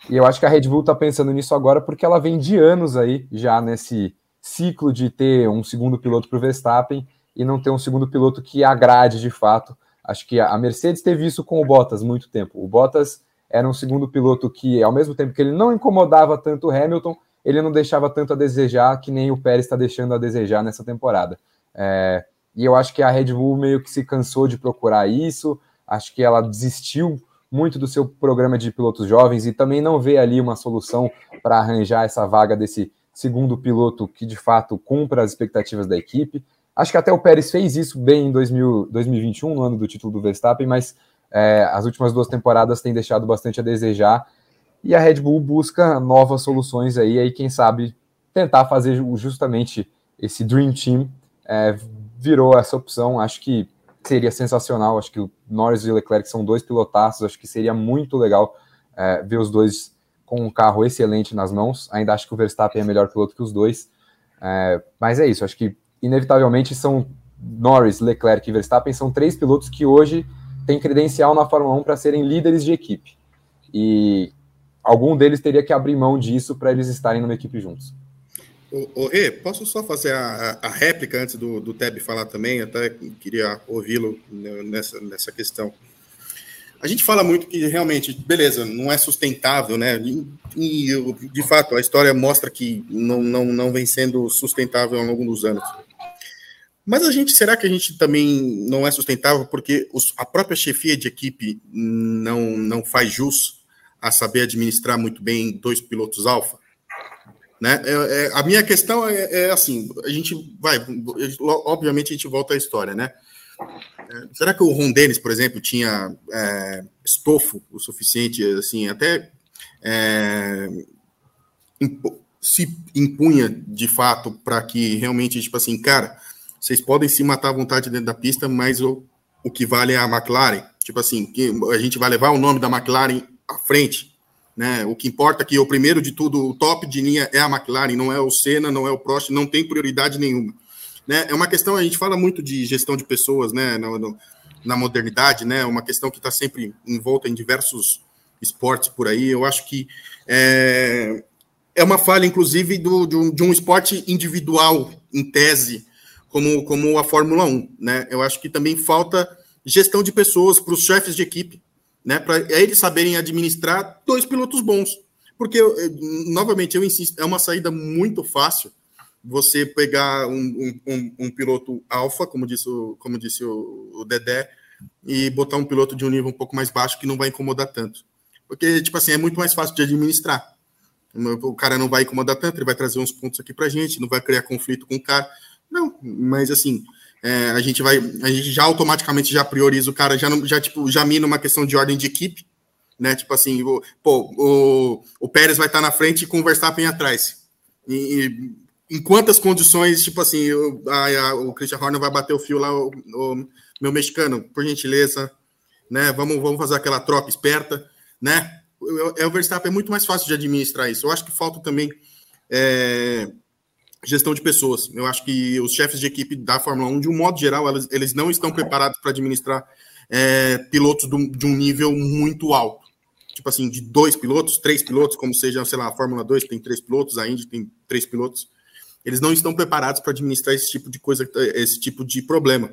E eu acho que a Red Bull está pensando nisso agora porque ela vem de anos aí já nesse ciclo de ter um segundo piloto para o Verstappen e não ter um segundo piloto que agrade de fato. Acho que a Mercedes teve isso com o Bottas muito tempo. O Bottas era um segundo piloto que, ao mesmo tempo que ele não incomodava tanto o Hamilton, ele não deixava tanto a desejar que nem o Pérez está deixando a desejar nessa temporada. É, e eu acho que a Red Bull meio que se cansou de procurar isso, acho que ela desistiu muito do seu programa de pilotos jovens e também não vê ali uma solução para arranjar essa vaga desse segundo piloto que de fato cumpra as expectativas da equipe. Acho que até o Pérez fez isso bem em 2000, 2021, no ano do título do Verstappen, mas é, as últimas duas temporadas têm deixado bastante a desejar e a Red Bull busca novas soluções aí, aí quem sabe tentar fazer justamente esse Dream Team é, virou essa opção. Acho que seria sensacional. Acho que o Norris e o Leclerc são dois pilotaços. Acho que seria muito legal é, ver os dois com um carro excelente nas mãos. Ainda acho que o Verstappen é melhor piloto que os dois. É, mas é isso. Acho que inevitavelmente são Norris, Leclerc e Verstappen são três pilotos que hoje têm credencial na Fórmula 1 para serem líderes de equipe. E algum deles teria que abrir mão disso para eles estarem numa equipe juntos.
Ô, Rê, posso só fazer a, a, réplica antes do, do Teb falar também? Até queria ouvi-lo nessa, nessa questão. A gente fala muito que realmente, beleza, não é sustentável, né? E, e, de fato, a história mostra que não, não, não vem sendo sustentável ao longo dos anos. Mas a gente, será que a gente também não é sustentável porque os, a própria chefia de equipe não, não faz jus a saber administrar muito bem dois pilotos alfa? Né? É, é, a minha questão é, é, assim: a gente vai, obviamente, a gente volta à história, né? É, será que o Ron Dennis, por exemplo, tinha é, estofo o suficiente, assim, até é, se impunha de fato para que realmente, tipo assim, cara, vocês podem se matar à vontade dentro da pista, mas o, o que vale é a McLaren. Tipo assim, que a gente vai levar o nome da McLaren à frente. Né? O que importa é que o primeiro de tudo, o top de linha é a McLaren, não é o Senna, não é o Prost, não tem prioridade nenhuma. Né? É uma questão, a gente fala muito de gestão de pessoas né? na, na modernidade, né? uma questão que está sempre envolta em diversos esportes por aí. Eu acho que é, é uma falha, inclusive, do, de, um, de um esporte individual, em tese, como, como a Fórmula 1. Né? Eu acho que também falta gestão de pessoas para os chefes de equipe né? Para eles saberem administrar dois pilotos bons. Porque, novamente, eu insisto, é uma saída muito fácil você pegar um, um, um piloto alfa, como disse, o, como disse o, o, Dedé, e botar um piloto de um nível um pouco mais baixo que não vai incomodar tanto. Porque, tipo assim, é muito mais fácil de administrar. O cara não vai incomodar tanto, ele vai trazer uns pontos aqui pra gente, não vai criar conflito com o cara. Não, mas assim, é, a gente vai, a gente já automaticamente já prioriza o cara, já, já tipo, já mina uma questão de ordem de equipe, né? Tipo assim, o, pô, o, o Pérez vai estar na frente com o Verstappen atrás. E, e, em quantas condições, tipo assim, o, a, a, o Christian Horner vai bater o fio lá, o, o, meu mexicano, por gentileza, né? Vamos, vamos fazer aquela troca esperta, né? É o Verstappen é muito mais fácil de administrar isso. Eu acho que falta também é, gestão de pessoas. Eu acho que os chefes de equipe da Fórmula 1, de um modo geral, eles, eles não estão preparados para administrar é, pilotos do, de um nível muito alto. Tipo assim, de dois pilotos, três pilotos, como seja, sei lá, a Fórmula 2 tem três pilotos, a Indy tem três pilotos. Eles não estão preparados para administrar esse tipo de coisa, esse tipo de problema.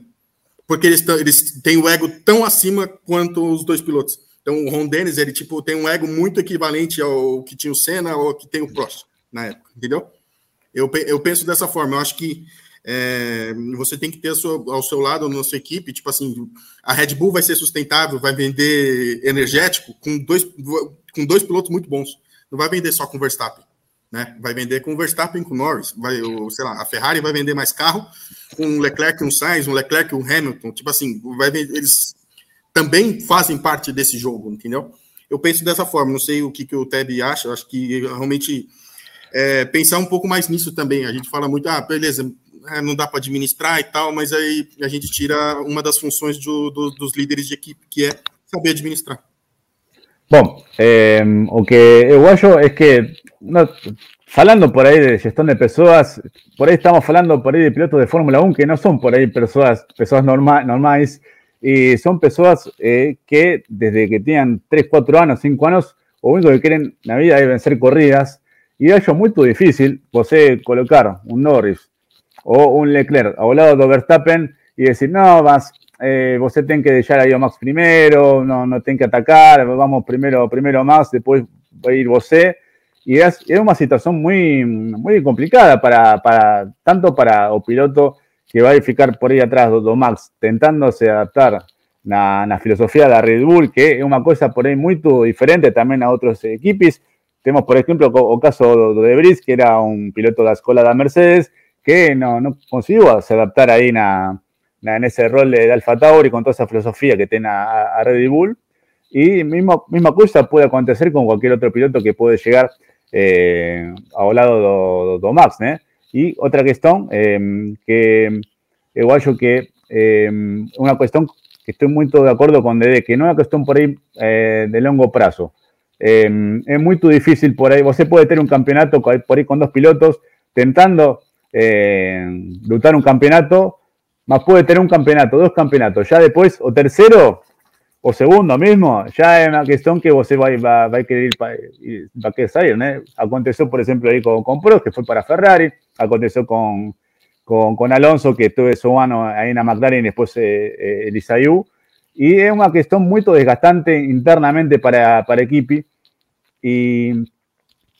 Porque eles, eles têm o ego tão acima quanto os dois pilotos. Então, o Ron Dennis, ele tipo, tem um ego muito equivalente ao que tinha o Senna ou que tem o Prost na época, entendeu? Eu, eu penso dessa forma, eu acho que é, você tem que ter sua, ao seu lado, na sua equipe, tipo assim, a Red Bull vai ser sustentável, vai vender energético com dois, com dois pilotos muito bons. Não vai vender só com Verstappen, né? Vai vender com Verstappen com Norris, vai, ou, sei lá, a Ferrari vai vender mais carro com Leclerc, um Sainz, um Leclerc, um Hamilton, tipo assim, vai vender, eles também fazem parte desse jogo, entendeu? Eu penso dessa forma, não sei o que, que o Teb acha, acho que realmente é, pensar um pouco mais nisso também. A gente fala muito, ah, beleza, é, não dá para administrar e tal, mas aí a gente tira uma das funções do, do, dos líderes de equipe, que é saber administrar.
Bom, eh, o que eu acho é que, falando por aí de gestão de pessoas, por aí estamos falando por aí de pilotos de Fórmula 1 que não são por aí pessoas, pessoas norma, normais, y son personas eh, que desde que tenían 3, 4 años, 5 años, lo único que quieren en la vida es vencer corridas, E acho muito difícil você colocar um Norris ou um Leclerc ao lado do Verstappen e dizer, não, mas eh, você tem que deixar aí o Max primeiro, não, não tem que atacar, vamos primeiro, primeiro Max, depois vai ir você. E é, é uma situação muito, muito complicada para, para tanto para o piloto que vai ficar por aí atrás do, do Max, tentando se adaptar na, na filosofia da Red Bull, que é uma coisa por aí muito diferente também a outras equipes, Tenemos, por ejemplo, o caso de Debris, que era un piloto de la escuela de Mercedes, que no, no consiguió se adaptar ahí en ese rol de, Alfa Tauri con toda esa filosofía que tiene a, Red Bull. Y misma, misma cosa puede acontecer con cualquier otro piloto que puede llegar eh, a lado de, Max. Y otra cuestión, em, que igual yo que em, una cuestión que estoy muy de acuerdo con Dede, que no es una cuestión por ahí eh, de largo plazo. Em, es muy difícil por ahí. Usted puede tener un campeonato por ahí con dos pilotos tentando eh, un campeonato, más puede tener un campeonato, dos campeonatos. Ya después, o tercero, o segundo mismo, ya es una cuestión que usted va, va, va a querer ir para, va a querer salir. Aconteció, por ejemplo, ahí con, con que fue para Ferrari, aconteció con, con, con Alonso, que tuve su mano ahí en la McLaren y después eh, eh, el Isaú, y es una cuestión muy desgastante internamente para, para equipo, y,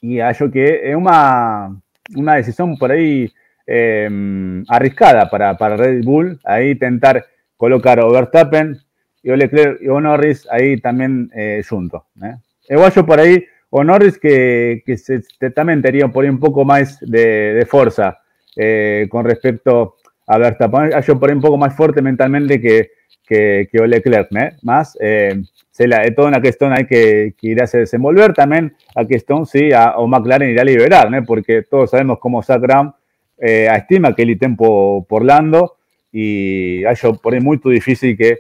y hallo que es una, una decisión por ahí eh, arriscada para, para Red Bull, ahí intentar colocar o Verstappen y o Leclerc y o Norris ahí también eh, junto. ¿eh? Igual por ahí, o Norris que, que se, también tenía por ahí un poco más de, de fuerza eh, con respecto a Verstappen. Yo por ahí un poco más fuerte mentalmente que, que, que o Leclerc, ¿eh? Más, eh, se toda una cuestión hay que, que irá a desenvolver también a cuestión, sí, a, o McLaren irá liberar, ¿no? Porque todos sabemos cómo Zach Brown eh, estima que el tempo por Lando y hay por ahí muy difícil que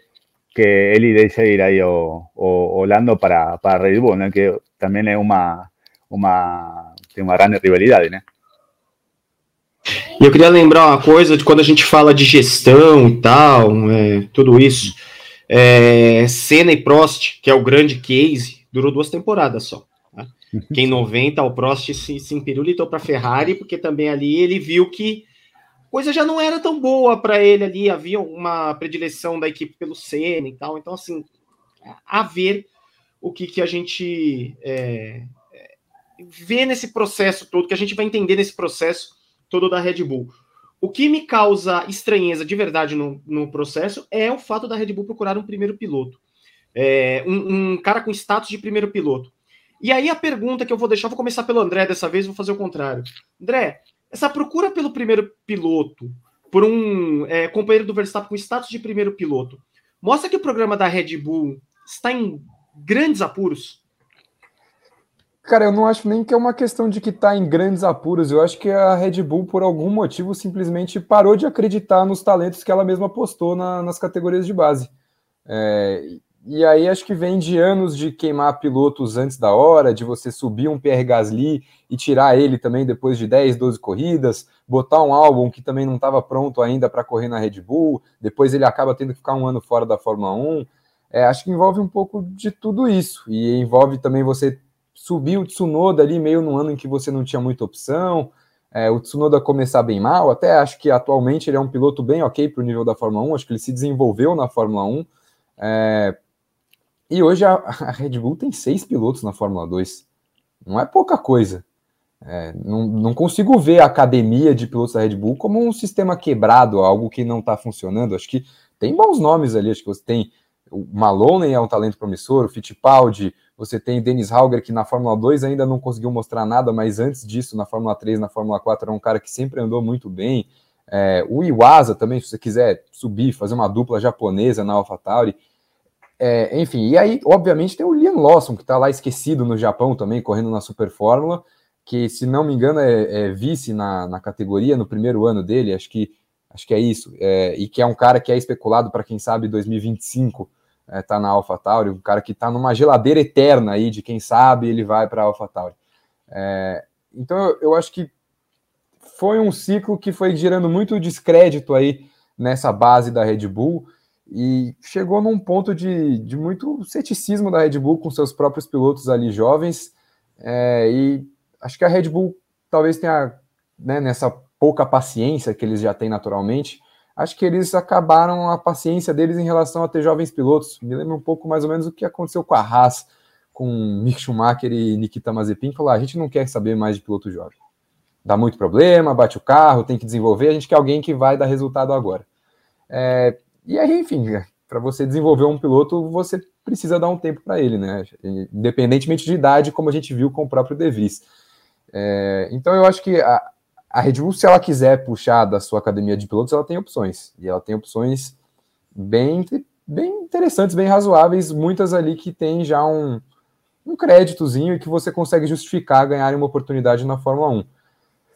que él deixe ir ahí o, o, Lando para, para Red Bull, né? que também é uma, uma, tem uma grande rivalidade, né?
E eu queria lembrar uma coisa de quando a gente fala de gestão e tal, é, tudo isso. É, Senna e Prost, que é o grande case, durou duas temporadas só. Né? Que em 90 o Prost se, se empirulitou para a Ferrari, porque também ali ele viu que coisa já não era tão boa para ele ali, havia uma predileção da equipe pelo Senna e tal, então assim, a ver o que, que a gente é, é, vê nesse processo todo, que a gente vai entender nesse processo todo da Red Bull. O que me causa estranheza de verdade no, no processo é o fato da Red Bull procurar um primeiro piloto. É, um, um, cara com status de primeiro piloto. E aí a pergunta que eu vou deixar, vou começar pelo André dessa vez, vou fazer o contrário. André, essa procura pelo primeiro piloto, por um é, companheiro do Verstappen com status de primeiro piloto, mostra que o programa da Red Bull está em grandes apuros?
Cara, eu não acho nem que é uma questão de que está em grandes apuros. Eu acho que a Red Bull, por algum motivo, simplesmente parou de acreditar nos talentos que ela mesma apostou na, nas categorias de base. É, e aí acho que vem de anos de queimar pilotos antes da hora, de você subir um Pierre Gasly e tirar ele também depois de 10, 12 corridas, botar um álbum que também não estava pronto ainda para correr na Red Bull, depois ele acaba tendo que ficar um ano fora da Fórmula 1. É, acho que envolve um pouco de tudo isso. E envolve também você subir o Tsunoda ali meio num ano em que você não tinha muita opção. É, o Tsunoda começar bem mal, até acho que atualmente ele é um piloto bem ok para o nível da Fórmula 1, acho que ele se desenvolveu na Fórmula 1. É, e hoje a, a, Red Bull tem seis pilotos na Fórmula 2. Não é pouca coisa. É, não, não, consigo ver a academia de pilotos da Red Bull como um sistema quebrado, algo que não está funcionando. Acho que tem bons nomes ali. Acho que você tem o Maloney é um talento promissor, o Fittipaldi, você tem Dennis Hauger, que na Fórmula 2 ainda não conseguiu mostrar nada, mas antes disso, na Fórmula 3, na Fórmula 4, era um cara que sempre andou muito bem. É, o Iwasa também, se você quiser subir, fazer uma dupla japonesa na AlphaTauri. É, enfim, e aí, obviamente, tem o Liam Lawson, que está lá esquecido no Japão também, correndo na Super Fórmula, que, se não me engano, é, é vice na, na, categoria no primeiro ano dele, acho que, acho que é isso, é, e que é um cara que é especulado para quem sabe 2025 é, tá na AlphaTauri, um cara que está numa geladeira eterna aí de quem sabe ele vai para a AlphaTauri. É, então, eu, eu acho que foi um ciclo que foi gerando muito descrédito aí nessa base da Red Bull, e chegou num ponto de, de muito ceticismo da Red Bull com seus próprios pilotos ali jovens. É, e acho que a Red Bull talvez tenha, né, nessa pouca paciência que eles já têm naturalmente, acho que eles acabaram a paciência deles em relação a ter jovens pilotos. Me lembra um pouco mais ou menos o que aconteceu com a Haas, com Mick Schumacher e Nikita Mazepin, falou: ah, a gente não quer saber mais de piloto jovem. Dá muito problema, bate o carro, tem que desenvolver, a gente quer alguém que vai dar resultado agora. É, e aí, enfim, para você desenvolver um piloto, você precisa dar um tempo para ele, né? Independentemente de idade, como a gente viu com o próprio De Vries. É, então eu acho que a, a Red Bull, se ela quiser puxar da sua academia de pilotos, ela tem opções. E ela tem opções bem, bem interessantes, bem razoáveis, muitas ali que tem já um, um créditozinho e que você consegue justificar ganhar uma oportunidade na Fórmula 1.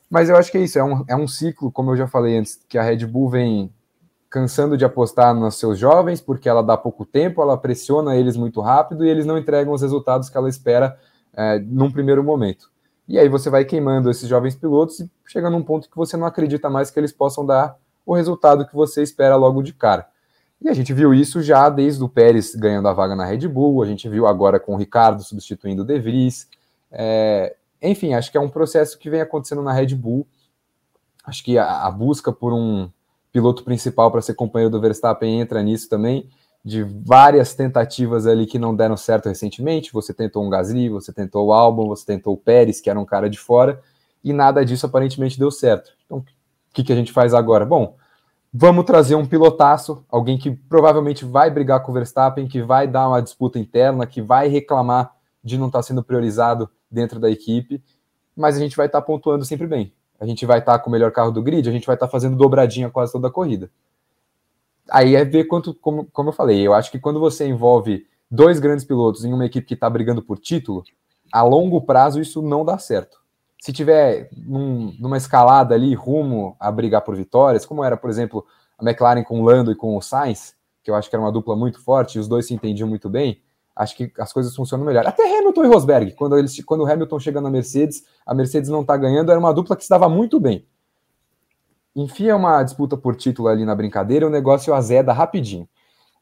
Mas eu acho que é isso, é um, é um ciclo, como eu já falei antes, que a Red Bull vem cansando de apostar nos seus jovens, porque ela dá pouco tempo, ela pressiona eles muito rápido e eles não entregam os resultados que ela espera é, num primeiro momento. E aí você vai queimando esses jovens pilotos e chega num ponto que você não acredita mais que eles possam dar o resultado que você espera logo de cara. E a gente viu isso já desde o Pérez ganhando a vaga na Red Bull, a gente viu agora com o Ricardo substituindo o De Vries. É, enfim, acho que é um processo que vem acontecendo na Red Bull. Acho que a, a busca por um piloto principal para ser companheiro do Verstappen entra nisso também, de várias tentativas ali que não deram certo recentemente. Você tentou um Gasly, você tentou o Albon, você tentou o Pérez, que era um cara de fora, e nada disso aparentemente deu certo. Então, o que, que a gente faz agora? Bom, Vamos trazer um pilotaço, alguém que provavelmente vai brigar com o Verstappen, que vai dar uma disputa interna, que vai reclamar de não estar tá sendo priorizado dentro da equipe, mas a gente vai estar tá pontuando sempre bem. A gente vai estar tá com o melhor carro do grid, a gente vai estar fazendo dobradinha quase toda a corrida. Aí é ver quanto, como, como eu falei, eu acho que quando você envolve dois grandes pilotos em uma equipe que está brigando por título, a longo prazo isso não dá certo se tiver num, numa escalada ali rumo a brigar por vitórias, como era, por exemplo, a McLaren com o Lando e com o Sainz, que eu acho que era uma dupla muito forte e os dois se entendiam muito bem, acho que as coisas funcionam melhor. Até Hamilton e Rosberg, quando, eles, quando o Hamilton chega na Mercedes, a Mercedes não está ganhando, era uma dupla que estava muito bem. Enfia uma disputa por título ali na brincadeira, o negócio azeda rapidinho.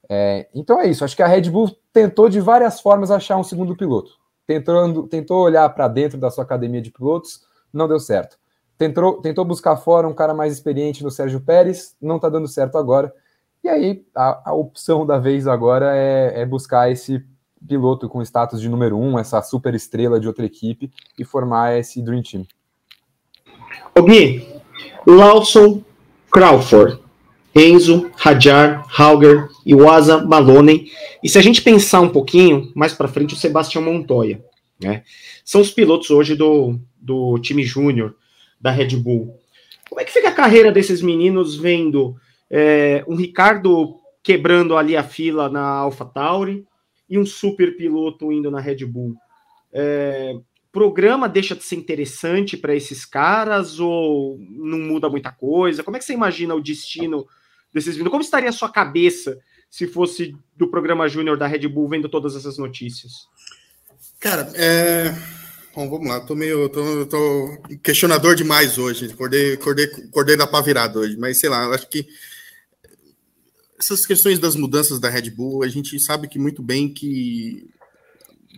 É, então é isso, acho que a Red Bull tentou de várias formas achar um segundo piloto tentando, tentou olhar para dentro da sua academia de pilotos, não deu certo. Tentou, tentou buscar fora um cara mais experiente no Sérgio Pérez, não está dando certo agora. E aí a, a opção da vez agora é, é, buscar esse piloto com status de número um, essa super estrela de outra equipe e formar esse Dream Team.
O Gui, Lawson Crawford, Enzo, Hadjar, Hauger, Iwasa, Maloney. E se a gente pensar um pouquinho, mais para frente, o Sebastião Montoya. Né? São os pilotos hoje do, do time júnior da Red Bull. Como é que fica a carreira desses meninos vendo é, um Ricardo quebrando ali a fila na AlphaTauri e um super piloto indo na Red Bull? É, programa deixa de ser interessante para esses caras ou não muda muita coisa? Como é que você imagina o destino desses vindos. Como estaria a sua cabeça se fosse do programa Júnior da Red Bull vendo todas essas notícias?
Cara, é... Bom, vamos lá, tô meio. Tô, tô questionador demais hoje. Acordei, acordei, acordei da pá virada hoje, mas sei lá, acho que essas questões das mudanças da Red Bull, a gente sabe que muito bem que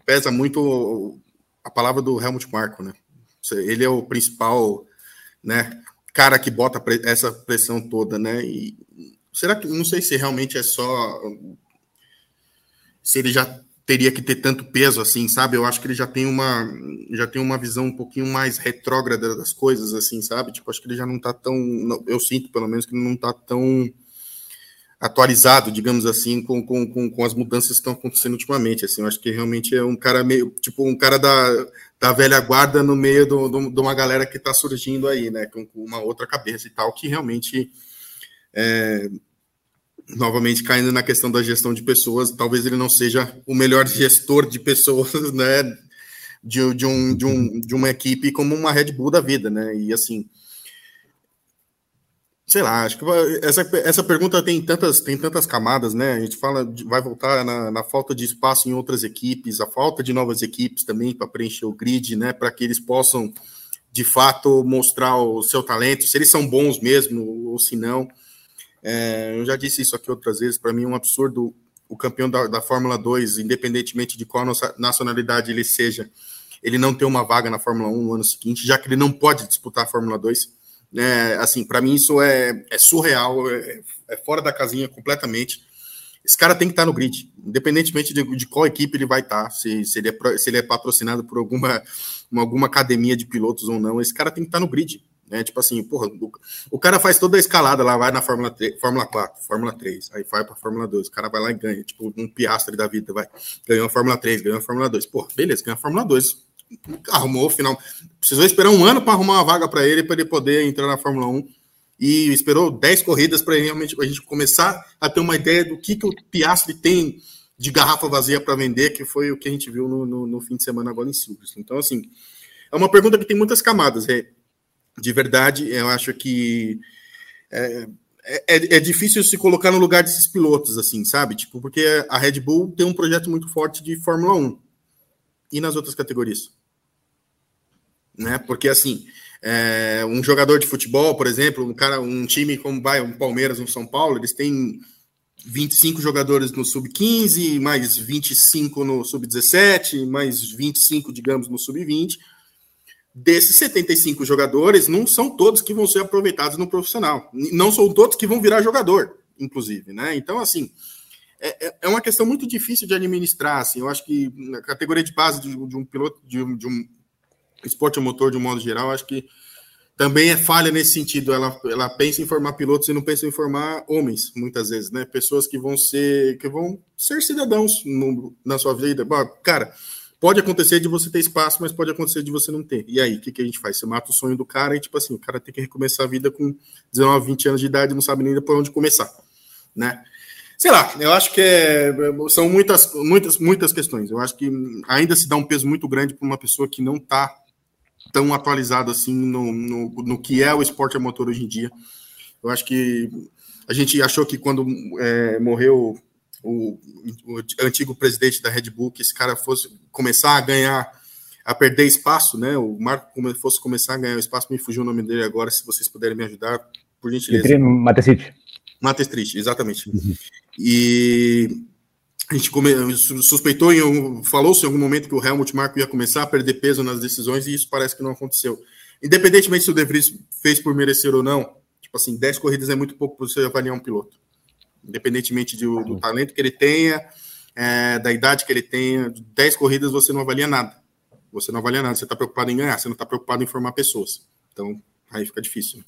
pesa muito a palavra do Helmut Marko, né? Ele é o principal, né, cara que bota essa pressão toda, né? E será que não sei se realmente é só se ele já teria que ter tanto peso assim, sabe? Eu acho que ele já tem uma já tem uma visão um pouquinho mais retrógrada das coisas assim, sabe? Tipo, acho que ele já não tá tão eu sinto pelo menos que ele não tá tão atualizado, digamos assim, com, com, com, com as mudanças que estão acontecendo ultimamente. Assim, eu acho que realmente é um cara meio, tipo, um cara da, da velha guarda no meio do, do, de uma galera que está surgindo aí, né, com, uma outra cabeça e tal, que realmente, é, novamente, caindo na questão da gestão de pessoas, talvez ele não seja o melhor gestor de pessoas, né, de, de, um, de, um, de uma equipe como uma Red Bull da vida, né, e assim, Sei lá, acho que essa, essa pergunta tem tantas, tem tantas camadas, né? A gente fala, vai voltar na, na falta de espaço em outras equipes, a falta de novas equipes também para preencher o grid, né? Para que eles possam, de fato, mostrar o seu talento, se eles são bons mesmo ou se não. É, eu já disse isso aqui outras vezes, para mim é um absurdo o campeão da, da Fórmula 2, independentemente de qual nacionalidade ele seja, ele não ter uma vaga na Fórmula 1 no ano seguinte, já que ele não pode disputar a Fórmula 2 né? Assim, para mim isso é, é surreal, é, é, fora da casinha completamente. Esse cara tem que estar tá no grid, independentemente de, de qual equipe ele vai estar, tá, se, se, ele é, se ele é patrocinado por alguma, alguma academia de pilotos ou não, esse cara tem que estar tá no grid. Né? Tipo assim, porra, o, o, cara faz toda a escalada lá, vai na Fórmula, 3, Fórmula 4, Fórmula 3, aí vai para Fórmula 2, o cara vai lá e ganha, tipo um piastre da vida, vai. Ganhou a Fórmula 3, ganhou a Fórmula 2. Porra, beleza, ganhou a Fórmula 2 arrumou o final. Precisou esperar um ano para arrumar uma vaga para ele, para ele poder entrar na Fórmula 1. E esperou 10 corridas para realmente a gente começar a ter uma ideia do que, que o Piastri tem de garrafa vazia para vender, que foi o que a gente viu no, no, no, fim de semana agora em Silverstone. Então, assim, é uma pergunta que tem muitas camadas. É, de verdade, eu acho que é, é, é, difícil se colocar no lugar desses pilotos, assim, sabe? Tipo, porque a Red Bull tem um projeto muito forte de Fórmula 1. E nas outras categorias? Né? Porque assim, é, um jogador de futebol, por exemplo, um cara, um time como vai, um Palmeiras, um São Paulo, eles têm 25 jogadores no sub-15, mais 25 no sub-17, mais 25, digamos, no sub-20. Desses 75 jogadores, não são todos que vão ser aproveitados no profissional. Não são todos que vão virar jogador, inclusive, né? Então, assim, é, é, é uma questão muito difícil de administrar. Assim, eu acho que na categoria de base de, de um piloto, de de um esporte motor, de um modo geral, acho que também é falha nesse sentido. Ela, ela pensa em formar pilotos e não pensa em formar homens, muitas vezes, né? Pessoas que vão ser que vão ser cidadãos no, na sua vida. Cara, pode acontecer de você ter espaço, mas pode acontecer de você não ter. E aí, o que, que a gente faz? Você mata o sonho do cara e, tipo assim, o cara tem que recomeçar a vida com 19, 20 anos de idade não sabe nem por onde começar, né? Sei lá, eu acho que é, são muitas, muitas, muitas questões. Eu acho que ainda se dá um peso muito grande para uma pessoa que não está tão atualizado assim no, no, no, que é o esporte a motor hoje em dia. Eu acho que a gente achou que quando é, morreu o, o, antigo presidente da Red Bull, que esse cara fosse começar a ganhar, a perder espaço, né? O Marco como fosse começar a ganhar espaço, me fugiu o nome dele agora, se vocês puderem me ajudar, por gentileza.
Matecite.
Matecite, exatamente. Uhum. E a gente suspeitou, falou-se em algum momento que o Helmut Marko ia começar a perder peso nas decisões e isso parece que não aconteceu. Independentemente se o De Vries fez por merecer ou não, tipo assim, 10 corridas é muito pouco para você avaliar um piloto. Independentemente de, do talento que ele tenha, é, da idade que ele tenha, 10 corridas você não avalia nada. Você não avalia nada, você está preocupado em ganhar, você não está preocupado em formar pessoas. Então, aí fica difícil. Né?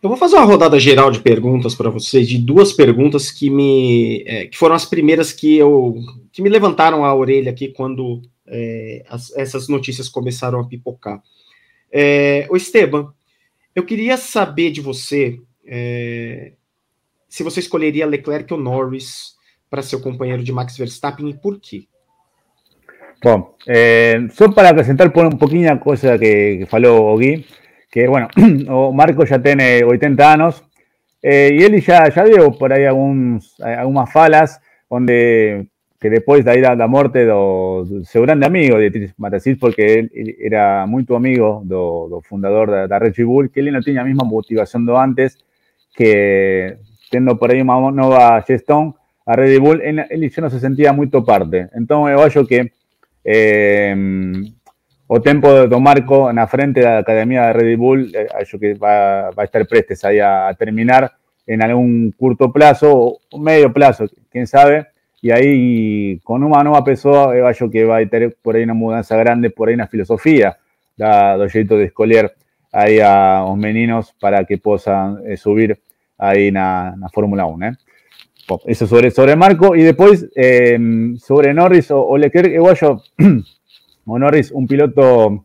Eu vou fazer uma rodada geral de perguntas para vocês, de duas perguntas que me é, que foram as primeiras que eu que me levantaram a orelha aqui quando é, as, essas notícias começaram a pipocar. É, o Esteban, eu queria saber de você é, se você escolheria Leclerc ou Norris para ser o companheiro de Max Verstappen e por quê?
Bom, eh, só para acrescentar um pouquinho a coisa que, que falou o Gui, que bueno, Marco ya tiene 80 años, eh, y él ya, ya dio por ahí algunos, algunas falas donde que después de ir a la muerte de su grande amigo de Matacís, porque él, era muy tu amigo do, fundador de, la Red Bull, que él no tenía la misma motivación de antes, que teniendo por ahí una nueva gestión a Red Bull, él, ya no se sentía muy parte. Entonces, yo creo que eh, o tempo do Marco la frente la Academia de Red Bull, eh, que va, a estar prestes ahí a, terminar en algún corto plazo o medio plazo, quién sabe, y ahí con una nueva pessoa, yo que va a tener por ahí una mudanza grande, por ahí una filosofía da, do de escolher ahí a los meninos para que puedan eh, subir ahí na, la Fórmula 1, ¿eh? eso sobre, sobre Marco, y después sobre Norris o, o Leclerc, yo Norris, un piloto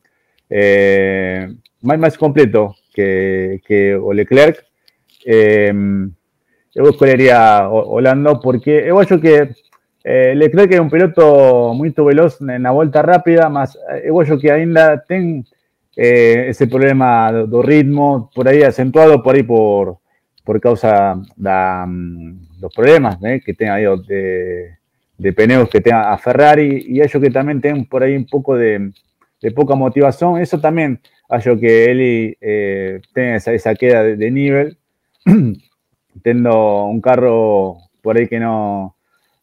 eh, más, completo que, que Leclerc. Eh, yo escogería Holanda porque yo creo que eh, Leclerc es un piloto muy veloz en la vuelta rápida, más yo creo que ainda tiene eh, ese problema de, ritmo por ahí acentuado por ahí por, por causa de mm, los problemas que tiene ahí de, de pneus que tenga a Ferrari y ellos que también tienen por ahí un poco de, poca motivación. Eso también ha hecho que él eh, tenga esa, queda de, nivel, teniendo un carro por ahí que no,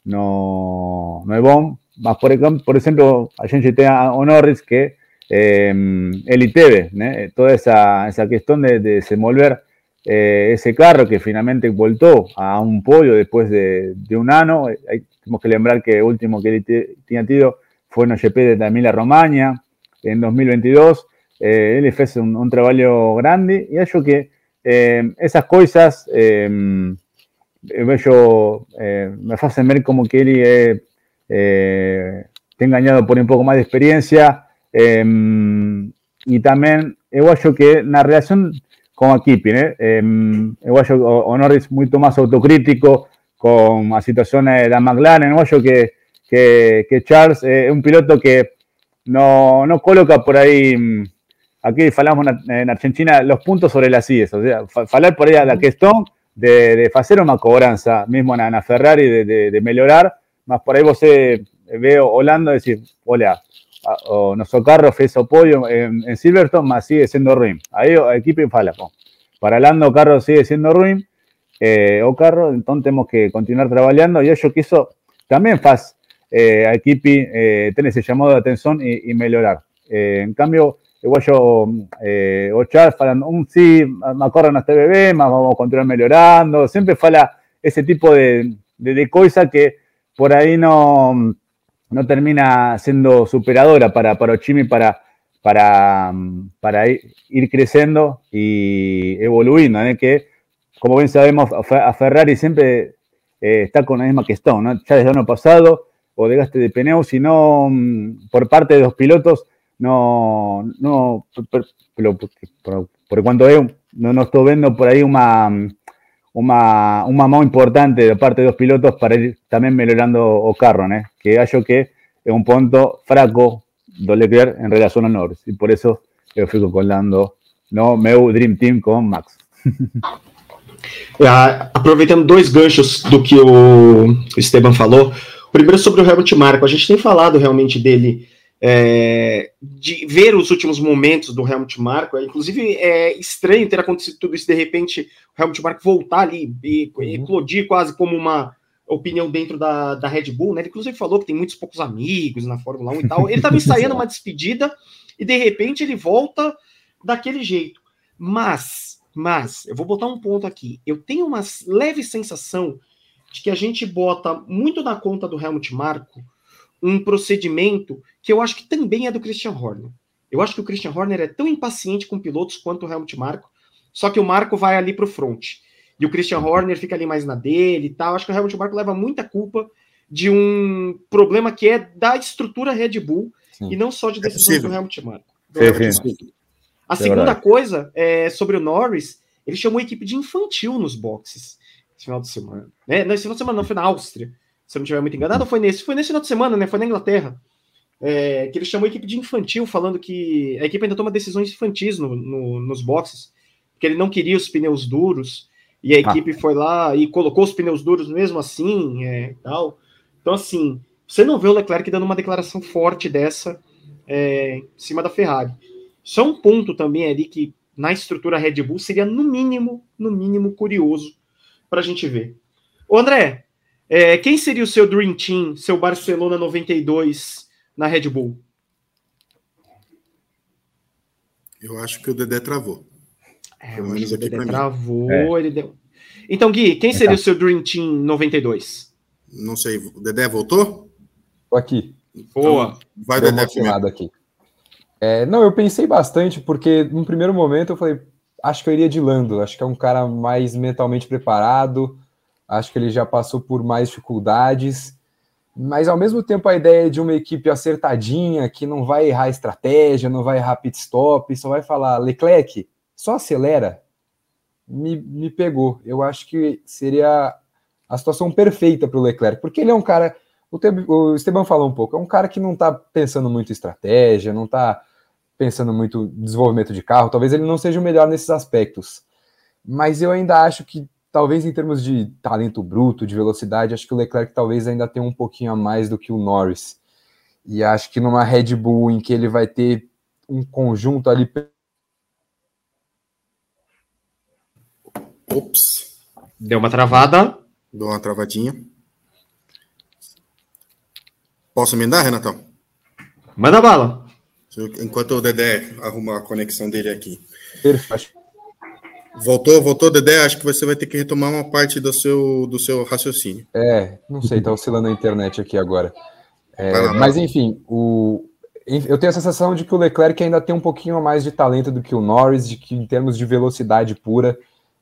no, no es bon. Más por, ejemplo, por ejemplo, a gente tenga a Norris que eh, él y Teve, toda esa, esa cuestión de, de desenvolver eh, ese carro que finalmente voltó a un podio después de, un año. Hay, tenemos que lembrar que el último que tenía tenido fue en el GP de Emilia Romagna en 2022. Eh, él hizo un, trabajo grande y hecho que eh, esas cosas eh, me hacen ver como que él está engañado por un poco más de experiencia y también yo que la relación con equipo, ¿eh? Eh, yo o, Norris mucho más autocrítico con la situación de la McLaren, yo que, que, que Charles es un piloto que no, no coloca por ahí, mm, aquí hablamos en Argentina, los puntos sobre las IES, o sea, hablar por ahí a la cuestión de, de hacer una cobranza, mismo en la Ferrari, de, de, de, mejorar, más por ahí vos eh, veo Holanda decir, hola, o nuestro carro fue su podio en, en Silverstone, más sigue siendo ruin. Ahí equipo fala, para Lando carro sigue siendo ruin, eh, o carro, entonces tenemos que continuar trabajando y ellos que eso también faz eh, a eh, tener ese llamado de atención y, y mejorar. Eh, en cambio, igual yo, eh, o Charles falando, um, sí, me acuerdo este bebé, vamos a continuar mejorando, siempre fala ese tipo de, de, de cosa que por ahí no, no termina siendo superadora para, para Ochimi para, para, para ir, creciendo y evoluyendo, ¿eh? que como bien sabemos, a Ferrari siempre eh, está con la misma cuestión, ¿no? ya desde el año pasado, o de gaste de pneu, sino mm, por parte de los pilotos, no, no, por, por, cuanto veo, no, no estoy viendo por ahí una, una, un mamón importante de parte de los pilotos para ir también mejorando o carro, ¿eh? que hallo que es un punto fraco do Leclerc en relación a Norris, y por eso yo fico colando no meu Dream Team com Max.
Ah, aproveitando dois ganchos do que o Esteban falou, primeiro sobre o Helmut Marko, a gente tem falado realmente dele é, de ver os últimos momentos do Helmut Marko. Inclusive, é estranho ter acontecido tudo isso de repente, o Helmut Marko voltar ali e uhum. eclodir quase como uma opinião dentro da, da Red Bull, né? Ele inclusive falou que tem muitos poucos amigos na Fórmula 1 e tal. Ele estava ensaiando uma despedida e de repente ele volta daquele jeito. Mas, mas, eu vou botar um ponto aqui. Eu tenho uma leve sensação de que a gente bota muito na conta do Helmut Marko um procedimento que eu acho que também é do Christian Horner. Eu acho que o Christian Horner é tão impaciente com pilotos quanto o Helmut Marko, só que o Marco vai ali para o front. E o Christian Horner fica ali mais na dele e tal. Acho que o Helmut Marko leva muita culpa de um problema que é da estrutura Red Bull sim. e não só de é decisões é do Helmut Marko. A segunda coisa é sobre o Norris, ele chamou a equipe de infantil nos boxes esse final de semana. Né? Nesse final de semana não, foi na Áustria se eu não estiver muito enganado, foi nesse, foi nesse final de semana, né? Foi na Inglaterra. É, que ele chamou a equipe de infantil, falando que a equipe ainda toma decisões infantis no, no, nos boxes, que ele não queria os pneus duros, e a ah. equipe foi lá e colocou os pneus duros mesmo assim, é, tal. Então, assim, você não vê o Leclerc dando uma declaração forte dessa é, em cima da Ferrari. Só um ponto também ali que na estrutura Red Bull seria no mínimo, no mínimo curioso para a gente ver. Ô André, é, quem seria o seu Dream Team, seu Barcelona 92 na Red Bull?
Eu acho que o Dedé travou.
É, Pelo menos aqui o Dedé travou, é. ele deu. Então, Gui, quem seria tá. o seu Dream Team 92?
Não sei, o Dedé voltou?
Tô aqui.
Boa. Então,
vai Dedé primeiro. aqui. É, não, eu pensei bastante, porque no primeiro momento eu falei, acho que eu iria de Lando, acho que é um cara mais mentalmente preparado, Acho que ele já passou por mais dificuldades, mas ao mesmo tempo a ideia de uma equipe acertadinha, que não vai errar estratégia, não vai errar pit stop, só vai falar Leclerc, só acelera, me, me pegou. Eu acho que seria a situação perfeita para o Leclerc, porque ele é um cara. O, o Esteban falou um pouco, é um cara que não está pensando muito em estratégia, não está pensando muito em desenvolvimento de carro, talvez ele não seja o melhor nesses aspectos. Mas eu ainda acho que talvez em termos de talento bruto, de velocidade, acho que o Leclerc talvez ainda tenha um pouquinho a mais do que o Norris. E acho que numa Red Bull em que ele vai ter um conjunto ali.
Ops. Deu uma travada.
Deu uma travadinha. Posso emendar, Renatão?
Manda bala.
Enquanto o Dedé arruma a conexão dele aqui. Perfeito. Voltou, voltou, Dedé? Acho que você vai ter que retomar uma parte do seu, do seu raciocínio.
É, não sei, tá oscilando a internet aqui agora. É, mas enfim, o, eu tenho a sensação de que o Leclerc ainda tem um pouquinho a mais de talento do que o Norris, de que em termos de velocidade pura,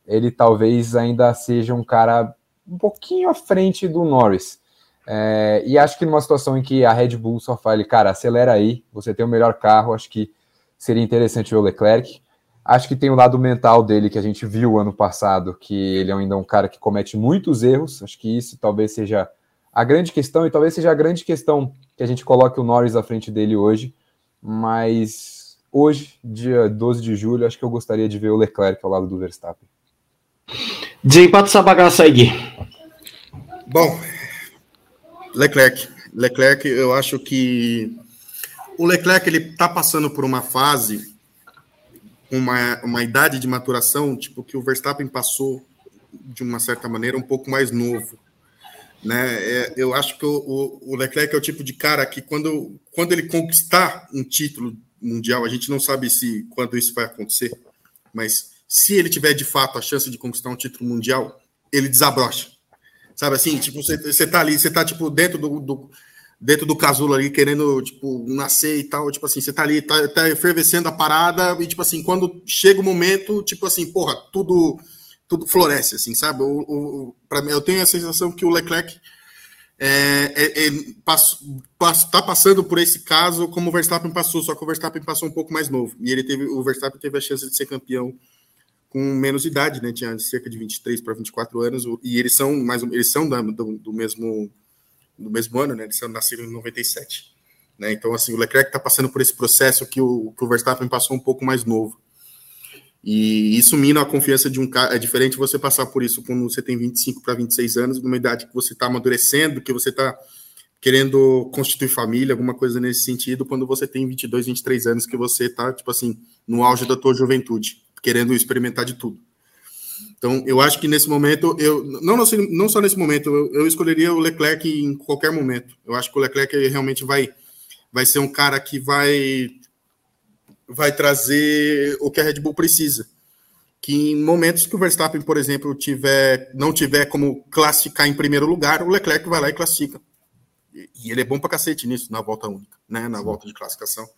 ele talvez ainda seja um cara um pouquinho à frente do Norris. É, e acho que numa situação em que a Red Bull só fale, cara, acelera aí, você tem o melhor carro, acho que seria interessante ver o Leclerc. Acho que tem o lado mental dele que a gente viu ano passado, que ele é ainda um cara que comete muitos erros. Acho que isso talvez seja a grande questão, e talvez seja a grande questão que a gente coloque o Norris à frente dele hoje. Mas hoje, dia 12 de julho, acho que eu gostaria de ver o Leclerc ao lado do Verstappen.
Desempata essa bagaça aí, Gui.
Bom, Leclerc. Leclerc, eu acho que o Leclerc ele está passando por uma fase uma, uma idade de maturação, tipo, que o Verstappen passou de uma certa maneira, um pouco mais novo. Né? É, eu acho que o, o, Leclerc é o tipo de cara que, quando, quando ele conquistar um título mundial, a gente não sabe se quando isso vai acontecer, mas se ele tiver de fato a chance de conquistar um título mundial, ele desabrocha. Sabe assim, tipo, você, tá ali, você tá tipo dentro do, do dentro do casulo ali, querendo, tipo, nascer e tal, tipo assim, você tá ali, tá, tá efervescendo a parada, e, tipo assim, quando chega o momento, tipo assim, porra, tudo tudo floresce, assim, sabe? O, o, pra mim, eu tenho a sensação que o Leclerc é, é, é, passo, passo, tá passando por esse caso como o Verstappen passou, só que o Verstappen passou um pouco mais novo, e ele teve, o Verstappen teve a chance de ser campeão com menos idade, né? Tinha cerca de 23 para 24 anos, e eles são mais eles são da, do, do mesmo no mesmo ano, né? Eles nasceram em 97. Né? Então, assim, o Leclerc está passando por esse processo que o, que o Verstappen passou um pouco mais novo. E isso mina a confiança de um cara. É diferente você passar por isso quando você tem 25 para 26 anos, numa idade que você está amadurecendo, que você está querendo constituir família, alguma coisa nesse sentido, quando você tem 22, 23 anos, que você está, tipo assim, no auge da tua juventude, querendo experimentar de tudo. Então, eu acho que nesse momento, eu não, não só nesse momento, eu, eu, escolheria o Leclerc em qualquer momento. Eu acho que o Leclerc realmente vai, vai ser um cara que vai, vai trazer o que a Red Bull precisa. Que em momentos que o Verstappen, por exemplo, tiver, não tiver como classificar em primeiro lugar, o Leclerc vai lá e classifica. E ele é bom para cacete nisso, na volta única, né? na volta de classificação.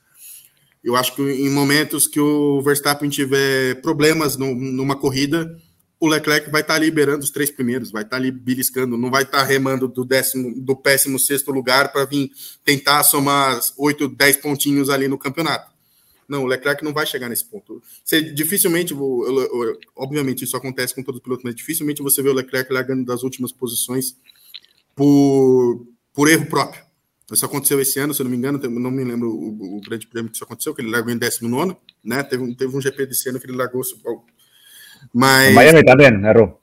Eu acho que em momentos que o Verstappen tiver problemas no, numa corrida, o Leclerc vai estar tá liberando os três primeiros, vai estar tá ali beliscando, não vai estar tá remando do décimo, do péssimo sexto lugar para vir tentar somar oito, dez pontinhos ali no campeonato. Não, o Leclerc não vai chegar nesse ponto. Você dificilmente, obviamente isso acontece com todos os pilotos, mas dificilmente você vê o Leclerc largando das últimas posições por, por erro próprio. Isso aconteceu esse ano, se eu não me engano, não me lembro o, o grande prêmio que isso aconteceu, que ele largou em 19, né? Teve, teve um GP desse ano que ele largou
mas... En Miami também errou.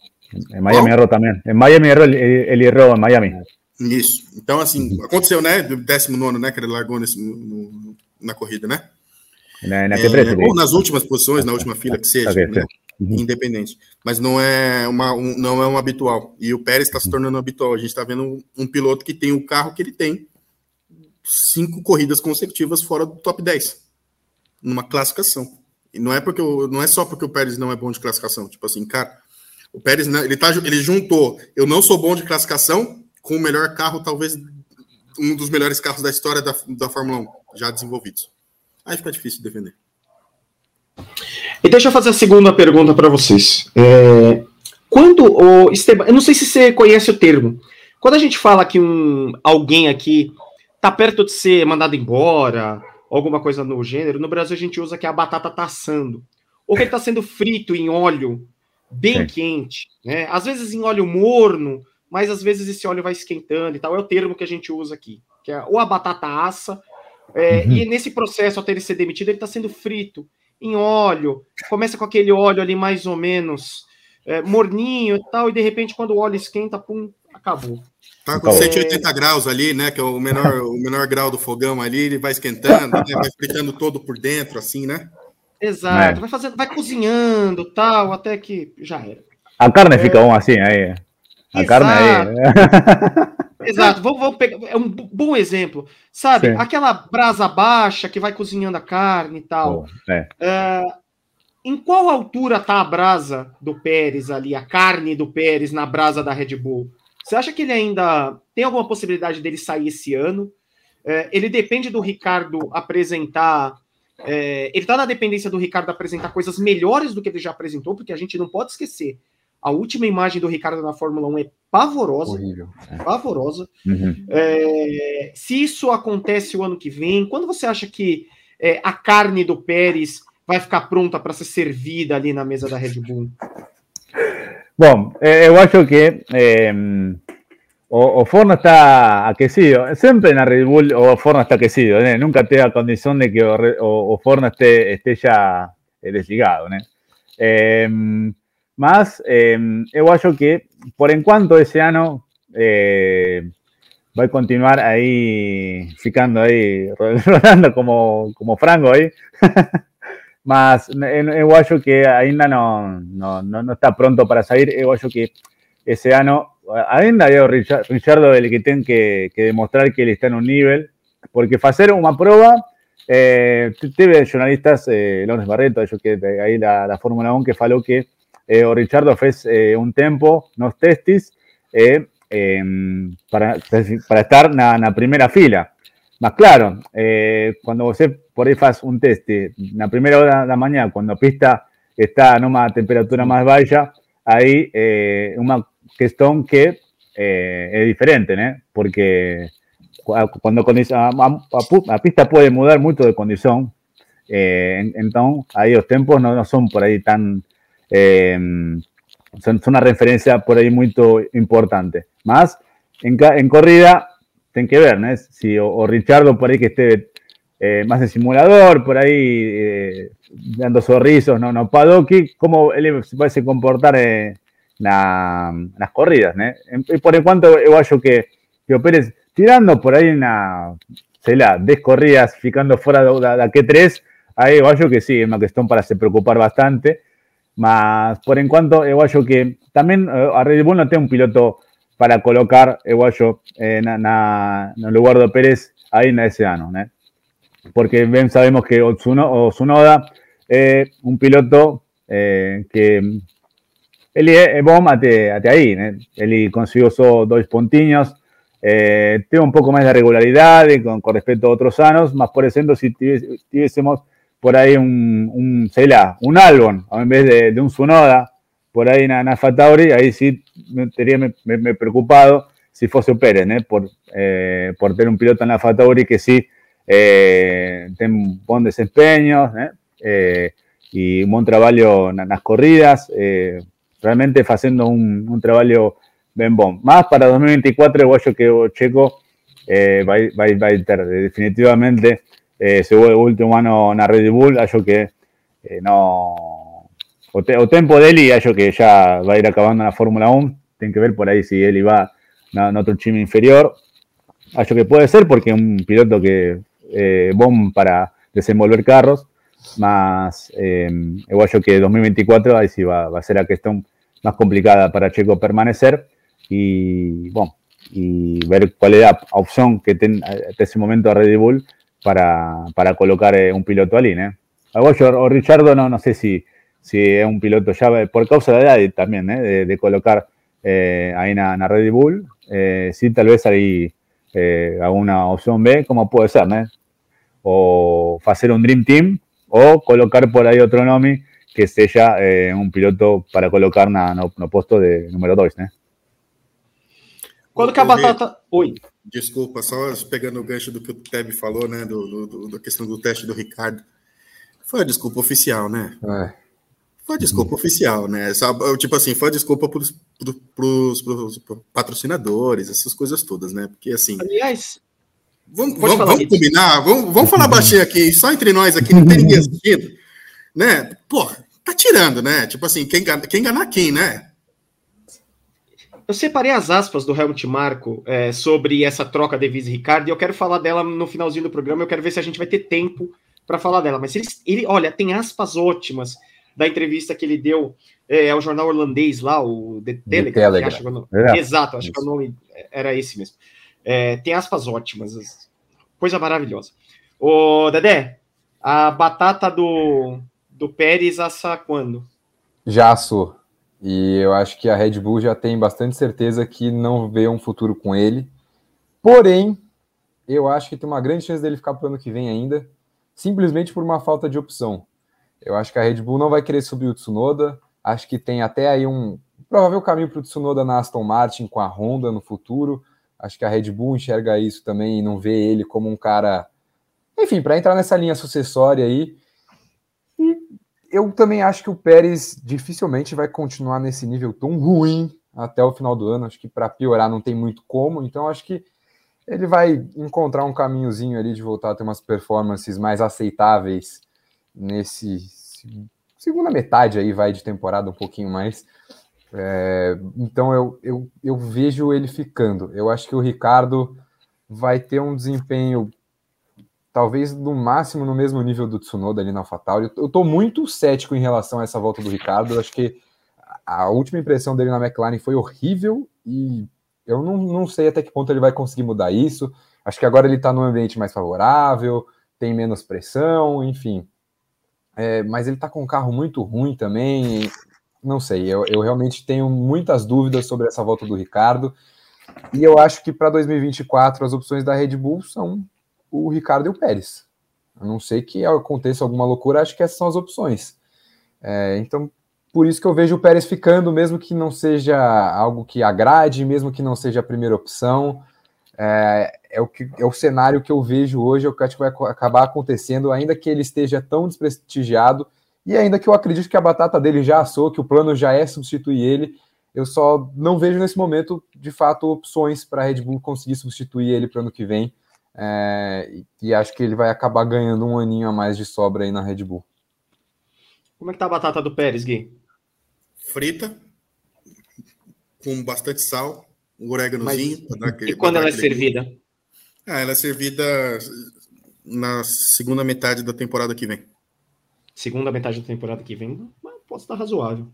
Em Miami oh. errou também. Em Miami errou, ele, ele errou em Miami.
Isso. Então, assim, aconteceu, né? 19, né? Que ele largou nesse, no, na corrida, né? Na, na é, ou nas últimas posições, na última fila que seja, né? uhum. independente. Mas não é uma um, não é um habitual. E o Pérez está se tornando habitual. A gente está vendo um, um, piloto que tem o carro que ele tem cinco corridas consecutivas fora do top 10 numa classificação. Não é porque não é só porque o Pérez não é bom de classificação. Tipo assim, cara, o Pérez ele tá, ele juntou. Eu não sou bom de classificação com o melhor carro, talvez um dos melhores carros da história da, da Fórmula 1 já desenvolvidos. Aí fica difícil de defender.
E deixa eu fazer a segunda pergunta para vocês. É, quando o Esteban, eu não sei se você conhece o termo. Quando a gente fala que um alguém aqui tá perto de ser mandado embora, alguma coisa no gênero, no Brasil a gente usa que a batata tá assando. Ou que ele tá sendo frito em óleo bem quente, né? Às vezes em óleo morno, mas às vezes esse óleo vai esquentando e tal. É o termo que a gente usa aqui. Que é, ou a batata assa, é, uhum. e nesse processo, até ele ser demitido, ele está sendo frito em óleo. Começa com aquele óleo ali mais ou menos é, morninho e tal, e de repente, quando o óleo esquenta, pum, acabou.
Tá com 180 graus ali, né? Que é o menor, o menor grau do fogão ali, ele vai esquentando, né, vai fritando todo por dentro, assim, né?
Exato, é. vai fazendo, vai cozinhando tal, até que já era.
A carne é... fica bom assim aí. A Exato. carne aí. Né?
Exato, vamos, vamos, pegar. É um bom exemplo. Sabe, Sim. aquela brasa baixa que vai cozinhando a carne e tal. Oh, é. Uh, em qual altura tá a brasa do Pérez ali, a carne do Pérez na brasa da Red Bull? Você acha que ele ainda tem alguma possibilidade dele sair esse ano? É, ele depende do Ricardo apresentar. É, ele está na dependência do Ricardo apresentar coisas melhores do que ele já apresentou, porque a gente não pode esquecer. A última imagem do Ricardo na Fórmula 1 é pavorosa. Horrível. É. Pavorosa. Uhum. É, se isso acontece o ano que vem, quando você acha que é, a carne do Pérez vai ficar pronta para ser servida ali na mesa da Red Bull?
Bom, eh, eu acho que eh, o, o, forno está aquecido. Sempre en la Red Bull o forno está aquecido. ¿eh? Nunca te da condición de que o, o, o forno ya eh, desligado. ¿eh? Eh, mas eu acho que, por enquanto, ese ano va a continuar ahí, ficando ahí, rodando como, como frango ahí. mas eu acho que ainda não, não, não está pronto para sair. Eu que esse ano ainda o Richardo ele que tem que, que demonstrar que ele está no nível, porque fazer uma prova, eh, teve jornalistas, eh, Lawrence Barreto, acho que aí da, da Fórmula 1, que falou que eh, o Richardo fez eh, um tempo nos testes eh, eh, para, para estar na, na primeira fila. Mas claro, eh, quando você por aí faz um teste na primeira hora da manhã, quando a pista está numa temperatura mais baixa, aí é uma questão que é, é diferente, né? Porque quando a, a, a, pista pode mudar muito de condição, eh, então aí os tempos não, não são por aí tão. Eh, são, são uma referência por aí muito importante. Mas em, em corrida tem que ver, ¿no? Si o, o, Richardo por ahí que esté eh, más de simulador, por ahí eh, dando sorrisos no, no Padoki, cómo él se puede comportar eh, na, nas corridas, ¿no? E por enquanto eu acho que, que Pérez tirando por aí na, sei lá, 10 corridas ficando fora da, da Q3, aí eu acho que sí, é uma para se preocupar bastante, mas por enquanto eu acho que eh, a Red Bull un piloto para colocar, eu acho, eh, na, na, no lugar do Pérez aí nesse ano, né? Porque bem sabemos que o, Tsuno, o Tsunoda é um piloto eh, que ele é, é bom até, até aí, né? Ele conseguiu só dois pontinhos, eh, tem um pouco mais de regularidade com, com respeito a outros anos, mas, por exemplo, se tivéssemos por aí um, um sei lá, um Albon, ao invés de, de um Tsunoda, por ahí en Alfa Tauri, ahí sí me, me, me, preocupado si fuese Pérez, ¿eh? por, eh, por tener un piloto en Alfa Tauri que sí eh, tiene buen desempeño ¿eh? eh, y un buen trabajo en las corridas, eh, realmente haciendo un, un trabajo bien bon. Más para 2024, yo que o Checo va, va, va a estar definitivamente eh, el último año en la Red Bull, yo que no o, te, o tempo dele, acho que ya va a ir acabando na Fórmula 1. Tem que ver por aí se ele vai na, no outro time inferior. Acho que pode ser porque é um piloto que é bom para desenvolver carros, mas eh, eu acho que 2024 aí sim vai, vai ser a questão mais complicada para Checo permanecer e, bom, e ver qual é a opção que tem até esse momento a Red Bull para, para colocar um piloto ali, né? Agora, o Richardo, não, não sei se si es un piloto ya por causa de la edad también, ¿eh? de, colocar eh, ahí en la Red Bull, eh, sí, tal vez hay alguna opción B, como puede ser, ¿no? O hacer un Dream Team o colocar por ahí otro Nomi que sea un piloto para colocar na, no, no posto de número 2, né?
Quando que a batata. Oi. Desculpa, só pegando o gancho do que o Teb falou, né? Do, do, da questão do teste do Ricardo. Foi a desculpa oficial, né? É. Foi desculpa oficial, né? Tipo assim, foi desculpa para os patrocinadores, essas coisas todas, né? Porque assim.
Aliás.
Vamos, vamos, vamos combinar, vamos, vamos falar baixinho aqui, só entre nós aqui, não tem ninguém assistindo, né? Pô, tá tirando, né? Tipo assim, quem, quem enganar quem, né?
Eu separei as aspas do Helmut Marco é, sobre essa troca de Vise Ricardo e eu quero falar dela no finalzinho do programa. Eu quero ver se a gente vai ter tempo para falar dela. Mas ele, ele, olha, tem aspas ótimas da entrevista que ele deu é, ao jornal holandês lá, o The Telegraph. The Telegraph. É, Exato, acho isso. que o nome era esse mesmo. É, tem aspas ótimas, coisa maravilhosa. Ô, Dedé, a batata do, do Pérez assa quando?
Já assou. E eu acho que a Red Bull já tem bastante certeza que não vê um futuro com ele. Porém, eu acho que tem uma grande chance dele ficar para o ano que vem ainda, simplesmente por uma falta de opção. Eu acho que a Red Bull não vai querer subir o Tsunoda. Acho que tem até aí um provável caminho para o Tsunoda na Aston Martin com a Honda no futuro. Acho que a Red Bull enxerga isso também e não vê ele como um cara, enfim, para entrar nessa linha sucessória aí. E eu também acho que o Pérez dificilmente vai continuar nesse nível tão ruim até o final do ano. Acho que para piorar não tem muito como. Então acho que ele vai encontrar um caminhozinho ali de voltar a ter umas performances mais aceitáveis nesse segunda metade aí vai de temporada um pouquinho mais. É, então eu, eu, eu vejo ele ficando. Eu acho que o Ricardo vai ter um desempenho talvez no máximo no mesmo nível do Tsunoda ali na AlphaTauri. Eu estou muito cético em relação a essa volta do Ricardo. Eu acho que a última impressão dele na McLaren foi horrível e eu não, não sei até que ponto ele vai conseguir mudar isso. Acho que agora ele está num ambiente mais favorável, tem menos pressão, enfim. É, mas ele está com um carro muito ruim também. Não sei, eu, eu realmente tenho muitas dúvidas sobre essa volta do Ricardo. E eu acho que para 2024 as opções da Red Bull são o Ricardo e o Pérez. A não sei que aconteça alguma loucura, acho que essas são as opções. É, então, por isso que eu vejo o Pérez ficando, mesmo que não seja algo que agrade, mesmo que não seja a primeira opção. É, é, o, que, é o cenário que eu vejo hoje, é o que acho que vai acabar acontecendo, ainda que ele esteja tão desprestigiado, e ainda que eu acredito que a batata dele já assou, que o plano já é substituir ele, eu só não vejo nesse momento, de fato, opções para a Red Bull conseguir substituir ele para o ano que vem. É, e, acho que ele vai acabar ganhando um aninho a mais de sobra aí na Red Bull.
Como é que tá a batata do Pérez, Gui?
Frita, com bastante sal, um oréganozinho.
e quando ela é servida?
Ah, ela é servida na segunda metade da temporada que vem.
Segunda metade da temporada que vem, pode estar razoável.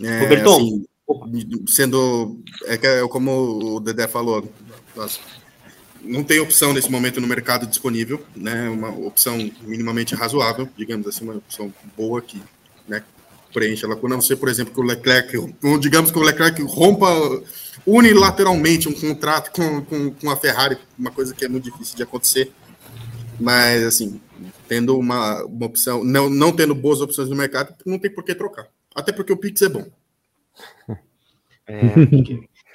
É, Roberton, assim, sendo é, é como o Dedé falou, não tem opção nesse momento no mercado disponível, né? Uma opção minimamente razoável, digamos assim, uma opção boa que né, preenche a lacuna, a não ser, por exemplo, que o Leclerc, digamos que o Leclerc rompa unilateralmente um contrato com, com, com a Ferrari, uma coisa que é muito difícil de acontecer, mas assim, tendo uma, uma opção, não, não tendo boas opções no mercado, não tem por que trocar. Até porque o Pix é bom.
É,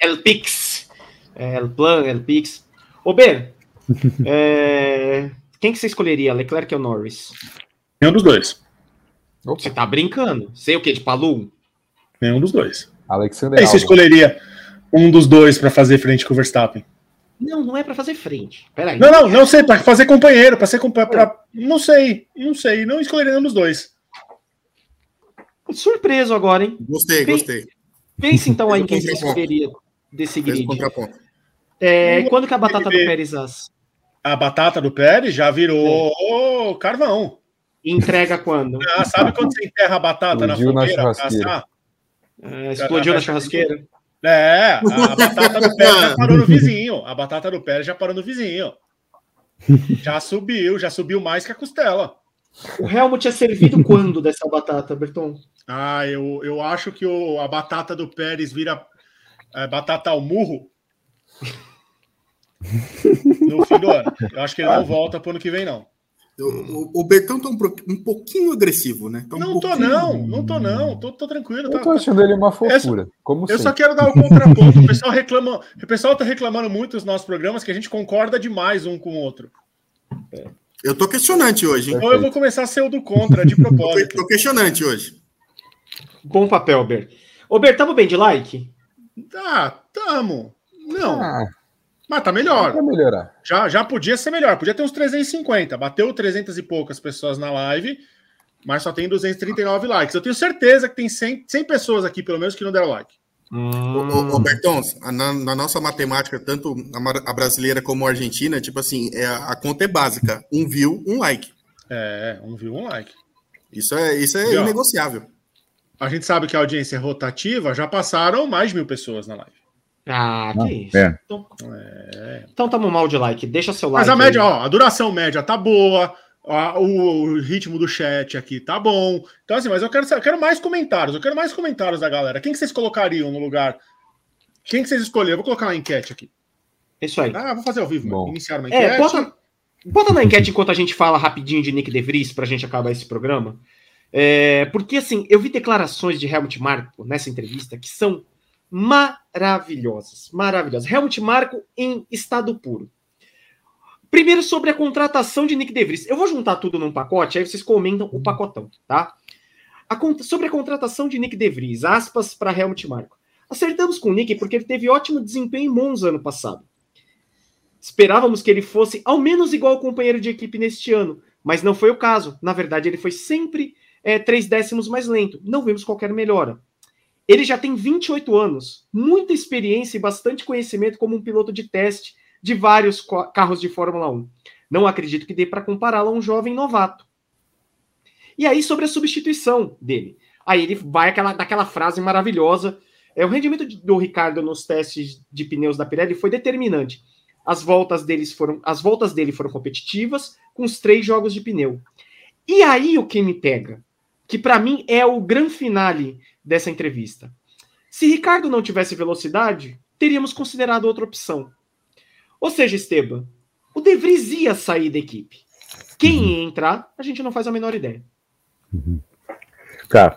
El Pix, El Plan, El Pix. Ô, Ben, é... quem que você escolheria, Leclerc ou Norris?
Nenhum dos dois.
Você tá brincando? Sei o que, de Palum?
Nenhum dos dois.
Alexander
Aí você escolheria um dos dois para fazer frente com o Verstappen?
Não, não é para fazer frente. Peraí.
Não, não, não sei, para fazer companheiro, para ser companheiro. Pra... Não sei, não sei, não escolheria nenhum dos dois.
Surpreso agora, hein?
Gostei, gostei.
Pense então aí quem você escolheria desse grid. É, quando que a batata do Pérez assa?
A batata do Pérez já virou é. carvão.
Entrega quando?
Ah, sabe quando você enterra a batata explodiu na fogueira? Na churrasqueira.
É, explodiu na churrasqueira?
É, a batata do Pérez já parou no vizinho. A batata do Pérez já parou no vizinho. Já subiu, já subiu mais que a costela.
O Helmut é servido quando dessa batata, Berton?
Ah, eu, eu acho que o, a batata do Pérez vira é, batata ao murro no fim do ano. Eu acho que ele não volta para o ano que vem, não.
O, o Bertão tá um, um pouquinho agressivo, né?
Tá um não tô, não, não tô, não. Tô, tô tranquilo.
Eu tá, tô achando ele uma fofura. como
eu sempre. só quero dar o um contraponto. O pessoal reclama. O pessoal tá reclamando muito nos nossos programas que a gente concorda demais um com o outro.
Eu tô questionante hoje, hein?
Então eu vou começar a ser o do contra, de propósito.
tô questionante hoje.
Bom papel, Ber. Ô, Ber, tamo bem de like?
Tá, tamo. Não. Ah. Mas tá melhor.
Melhorar.
Já, já podia ser melhor. Podia ter uns 350. Bateu 300 e poucas pessoas na live, mas só tem 239 likes. Eu tenho certeza que tem 100, 100 pessoas aqui, pelo menos, que não deram like.
Hum. Ô, na, na, nossa matemática, tanto a, a, brasileira como a argentina, tipo assim, é, a conta é básica. Um view, um like.
É, um view, um like.
Isso é, isso é e, inegociável.
a gente sabe que a audiência é rotativa, já passaram mais de mil pessoas na live.
Ah, que isso. É. Então, é. então tamo mal de like. Deixa seu like.
Mas a média, aí. ó, a duração média tá boa. A, o, o, ritmo do chat aqui tá bom. Então, assim, mas eu quero, eu quero mais comentários. Eu quero mais comentários da galera. Quem que vocês colocariam no lugar? Quem que vocês escolheram? vou colocar uma enquete aqui.
Isso aí.
Ah, vou fazer ao vivo. Bom. Iniciar uma
é, enquete. É, bota, bota na enquete enquanto a gente fala rapidinho de Nick DeVries pra gente acabar esse programa. É, porque, assim, eu vi declarações de Helmut Marko nessa entrevista que são maravilhosas, maravilhosas. Helmut Marko em estado puro. Primeiro sobre a contratação de Nick DeVries. Eu vou juntar tudo num pacote, aí vocês comentam o pacotão, tá? A, sobre a contratação de Nick DeVries, aspas para Helmut Marko. Acertamos com o Nick porque ele teve ótimo desempenho em Monza ano passado. Esperávamos que ele fosse ao menos igual ao companheiro de equipe neste ano, mas não foi o caso. Na verdade, ele foi sempre é, três décimos mais lento. Não vimos qualquer melhora. Ele já tem 28 anos, muita experiência e bastante conhecimento como um piloto de teste de vários carros de Fórmula 1. Não acredito que dê para compará-lo a um jovem novato. E aí, sobre a substituição dele. Aí ele vai aquela, daquela frase maravilhosa. É, o rendimento do Ricardo nos testes de pneus da Pirelli foi determinante. As voltas, deles foram, as voltas dele foram competitivas, com os três jogos de pneu. E aí o que me pega, que para mim é o grande finale dessa entrevista. Se Ricardo não tivesse velocidade, teríamos considerado outra opção. Ou seja, Esteban, o De Vries ia sair da equipe. Quem ia entrar, a gente não faz a menor ideia.
Claro.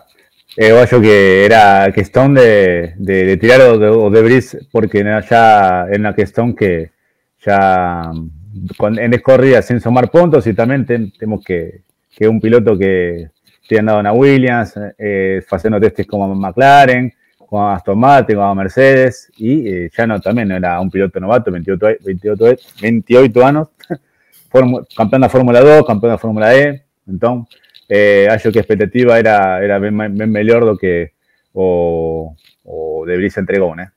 Eu acho que era questão de, de, de tirar o o de Vries porque já é uma questão que já en corridas sin sumar puntos y también tenemos que, que un piloto que esté andado en Williams, eh, haciendo testes como McLaren, como Aston Martin, como Mercedes, y eh, ya no también era un piloto novato, 28, 28, 28 años, campeón de Fórmula 2, campeón de Fórmula E, entonces, eh, acho que a expectativa era, era bien, bien melhor do que o, o De Vries entregou, né?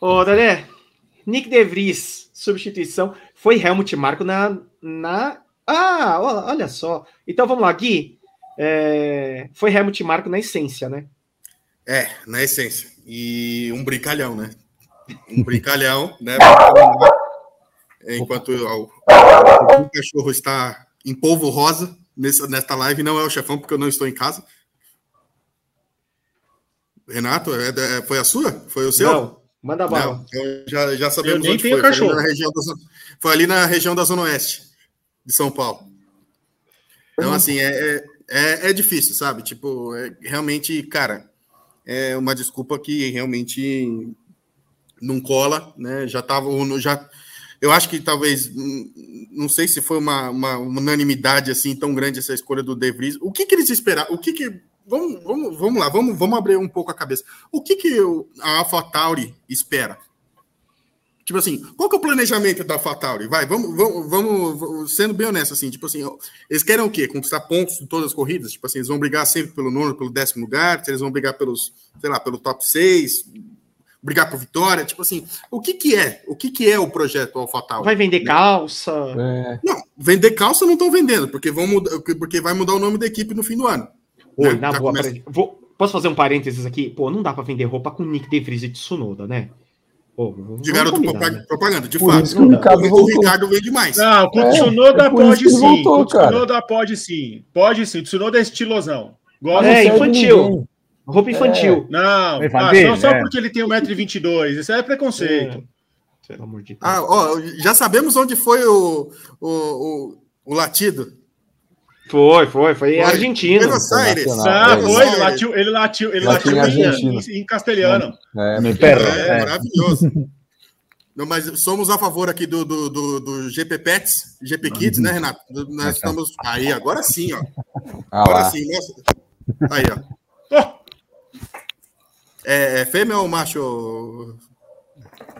Ô, Dadé, Nick De Vries, substituição. Foi Helmut Marko na. na... Ah, olha só. Então vamos lá, Gui. É... Foi Helmut Marko na essência, né?
É, na essência. E um brincalhão, né? Um brincalhão, né? Enquanto o, o, cachorro está em polvo rosa nessa, nesta live, não é o chefão, porque eu não estou em casa. Renato, é, é, foi a sua? Foi o seu?
Não. Manda bala.
Não, já, já sabemos eu onde foi. Foi ali, da, foi ali, na região da Zona Oeste de São Paulo. Então, assim, é, é, é, é difícil, sabe? Tipo, é, realmente, cara, é uma desculpa que realmente não cola, né? Já tava. Já, eu acho que talvez. Não sei se foi uma, uma, unanimidade assim tão grande essa escolha do De Vries. O que, que eles esperaram? O que, que vamos, vamos, vamos lá, vamos, vamos abrir um pouco a cabeça. O que, que a AlphaTauri espera? Tipo assim, qual que é o planejamento da AlphaTauri? Vai, vamos, vamos, vamos, sendo bem honesto, assim, tipo assim, eles querem o quê? Conquistar pontos em todas as corridas? Tipo assim, eles vão brigar sempre pelo nono, pelo décimo lugar, eles vão brigar pelos, sei lá, pelo top 6, brigar por vitória, tipo assim, o que que é? O que que é o projeto AlphaTauri?
Vai vender calça?
É. Não, vender calça não estão vendendo, porque, vão mudar, porque vai mudar o nome da equipe no fim do ano.
Oi, né? na boa, começa... Vou... Posso fazer um parênteses aqui? Pô, não dá para vender roupa com Nick De Vries e Tsunoda, né?
Pô, de garoto propaganda, né? propaganda, de fato.
O, Ricardo
o, Ricardo vende mais.
Não, o é, Tsunoda é pode sim. Voltou, o Tsunoda pode sim. Pode sim. O Tsunoda é estilosão.
Gosta é, infantil. Roupa infantil.
É. Não, infantil, ah, só, é. porque ele tem 1,22m. Isso é preconceito.
É. Pelo amor de Deus. Ah, ó, já sabemos onde foi o, o, o, o latido.
Foi, foi, foi, foi. Argentina.
Buenos Aires.
Ah, foi, ele latiu, ele latiu, ele latiu, latiu em, em, em, castelhano.
É, é, perro, é, é. maravilhoso. Não, mas somos a favor aqui do, do, do, do GP Pets, GP Kids, né, Renato? Nós estamos. Aí, agora sim, ó. Ah, agora sim, nossa. Aí, ó. É, é fêmea ou macho?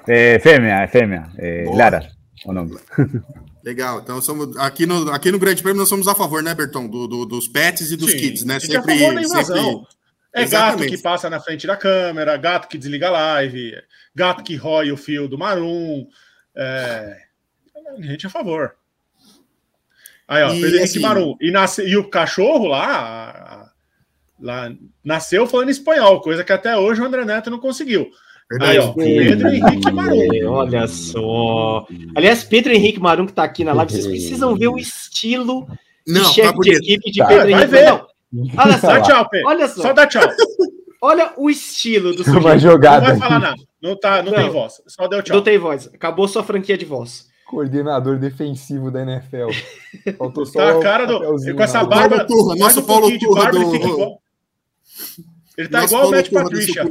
É fêmea, é fêmea. É, Lara, o nome.
Legal. Então somos aqui no, aqui no Grande Prêmio nós somos a favor, né, Berton? Do, do dos pets e dos Sim, kids, né?
Sempre, a favor da invasão. Sempre... É Exatamente. gato que passa na frente da câmera, gato que desliga a live, gato que rói o fio do Marum. É... A gente é a favor. Aí, ó, e, Pedro Henrique assim, Marum. E, nasce... e o cachorro lá, lá nasceu falando espanhol, coisa que até hoje o André Neto não conseguiu. Aí, ó, Pedro Henrique Marum.
Olha só. Aliás, Pedro Henrique Marum que tá aqui na live, vocês precisam ver o estilo
não, de chefe tá
de equipe de tá, Pedro
Henrique. Ver. Não. Olha só. Dá tchau, Pedro. Olha só. Só dá tchau.
Olha o estilo do
sujeito. Uma jogada.
Não vai falar nada. Não, tá, não, não, tem voz. Só deu tchau.
Não tem voz. Acabou sua franquia de voz.
Coordenador defensivo da NFL.
Faltou só tá a cara do. Com essa barba.
Turra, nosso um Paulo Turra do...
ele, igual... ele tá nosso igual Paulo o Matt Patricia.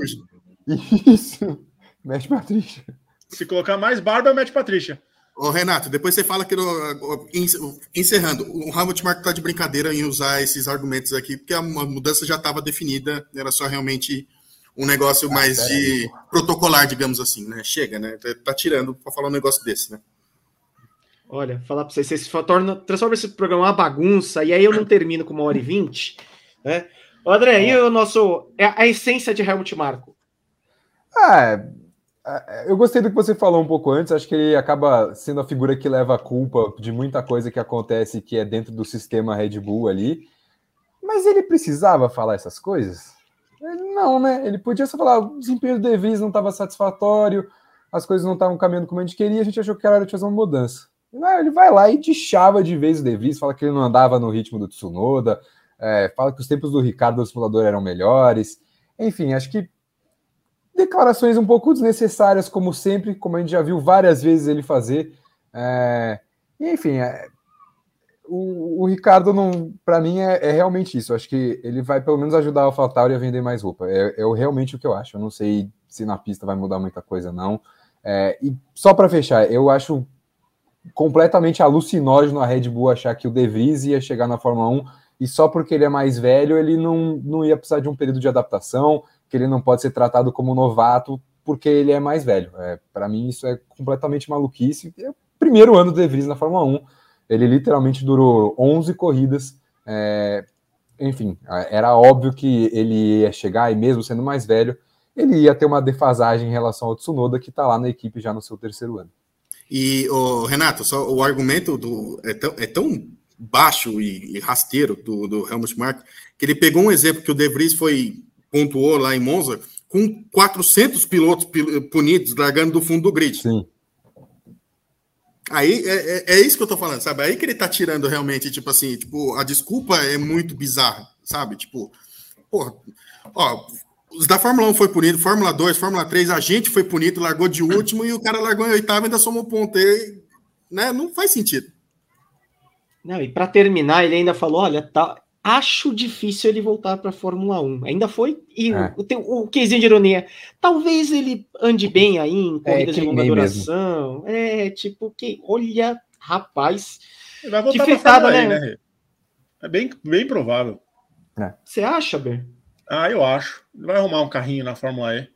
Isso. Mete Patrícia.
Se colocar mais barba, mete Patrícia.
Ô, Renato, depois você fala que, encerrando, o Hamilton Marco tá de brincadeira em usar esses argumentos aqui, porque a mudança já estava definida, era só realmente um negócio ah, mais de aí. protocolar, digamos assim, né? Chega, né? Tá, tá tirando para falar um negócio desse, né?
Olha, falar para vocês, vocês tornam, transforma esse programa uma bagunça, e aí eu não termino com uma hora e vinte, né? André, e o nosso. É a essência de Helmut Marco?
Ah, é, eu gostei do que você falou um pouco antes. Acho que ele acaba sendo a figura que leva a culpa de muita coisa que acontece que é dentro do sistema Red Bull ali. Mas ele precisava falar essas coisas? Não, né? Ele podia só falar: o desempenho do De Vries não estava satisfatório, as coisas não estavam caminhando como a gente queria, a gente achou que era hora de fazer uma mudança. Ele vai lá e deixava de vez o De Vries, fala que ele não andava no ritmo do Tsunoda, é, fala que os tempos do Ricardo do simulador eram melhores. Enfim, acho que declarações um pouco desnecessárias, como sempre, como a gente já viu várias vezes ele fazer. É, enfim, é, o, o, Ricardo não, para mim é, é, realmente isso. Acho que ele vai pelo menos ajudar a AlphaTauri a vender mais roupa. É, é realmente o que eu acho. Eu não sei se na pista vai mudar muita coisa não. É, e só para fechar, eu acho completamente alucinógeno a Red Bull achar que o De Vries ia chegar na Fórmula 1 e só porque ele é mais velho ele não, não ia precisar de um período de adaptação, que ele não pode ser tratado como novato porque ele é mais velho. É, para mim isso é completamente maluquice. É o primeiro ano do De Vries na Fórmula 1 ele literalmente durou 11 corridas. É, enfim, era óbvio que ele ia chegar e mesmo sendo mais velho, ele ia ter uma defasagem em relação ao Tsunoda, que está lá na equipe já no seu terceiro ano.
E, oh, Renato, só o argumento do, é, tão, é tão baixo e, e, rasteiro do, do Helmut Marko, que ele pegou um exemplo que o De Vries foi, pontuou lá em Monza, com 400 pilotos punidos largando do fundo do grid. Sim. Aí é, é, é, isso que eu tô falando, sabe? Aí que ele tá tirando realmente, tipo assim, tipo, a desculpa é muito bizarra, sabe? Tipo, porra, ó, os da Fórmula 1 foi punido, Fórmula 2, Fórmula 3, a gente foi punido, largou de último e o cara largou em oitavo e ainda somou ponto. E, né? Não faz sentido.
Não, e para terminar, ele ainda falou: olha, tá, acho difícil ele voltar para a Fórmula 1. Ainda foi. E é. o, o quesinho de ironia, talvez ele ande bem aí em é, corridas é, de longa duração. Mesmo. É, tipo, que olha, rapaz.
Ele vai voltar para Fórmula né? né? É bem, bem provável.
É. Você acha, Ber?
Ah, eu acho. Ele vai arrumar um carrinho na Fórmula E.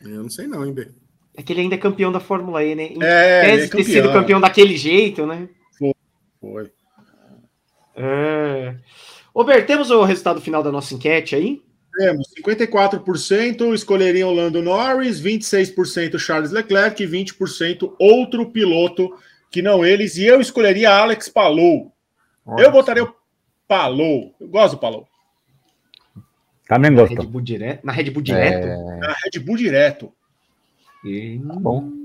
Eu não sei não, hein, Ber.
É que ele ainda é campeão da Fórmula E, né? Em é, tese, é ter sido campeão daquele jeito, né?
Foi. Foi.
É. Ô, Ber, temos o resultado final da nossa enquete aí?
Temos 54% escolheriam Lando Norris, 26% Charles Leclerc e 20% outro piloto que não eles. E eu escolheria Alex Palou. Nossa. Eu botaria o Palou. Eu gosto do Palou.
Também gosto.
Na Red Bull direto? Na Red Bull direto?
É... Na Red Bull direto.
E... Tá bom.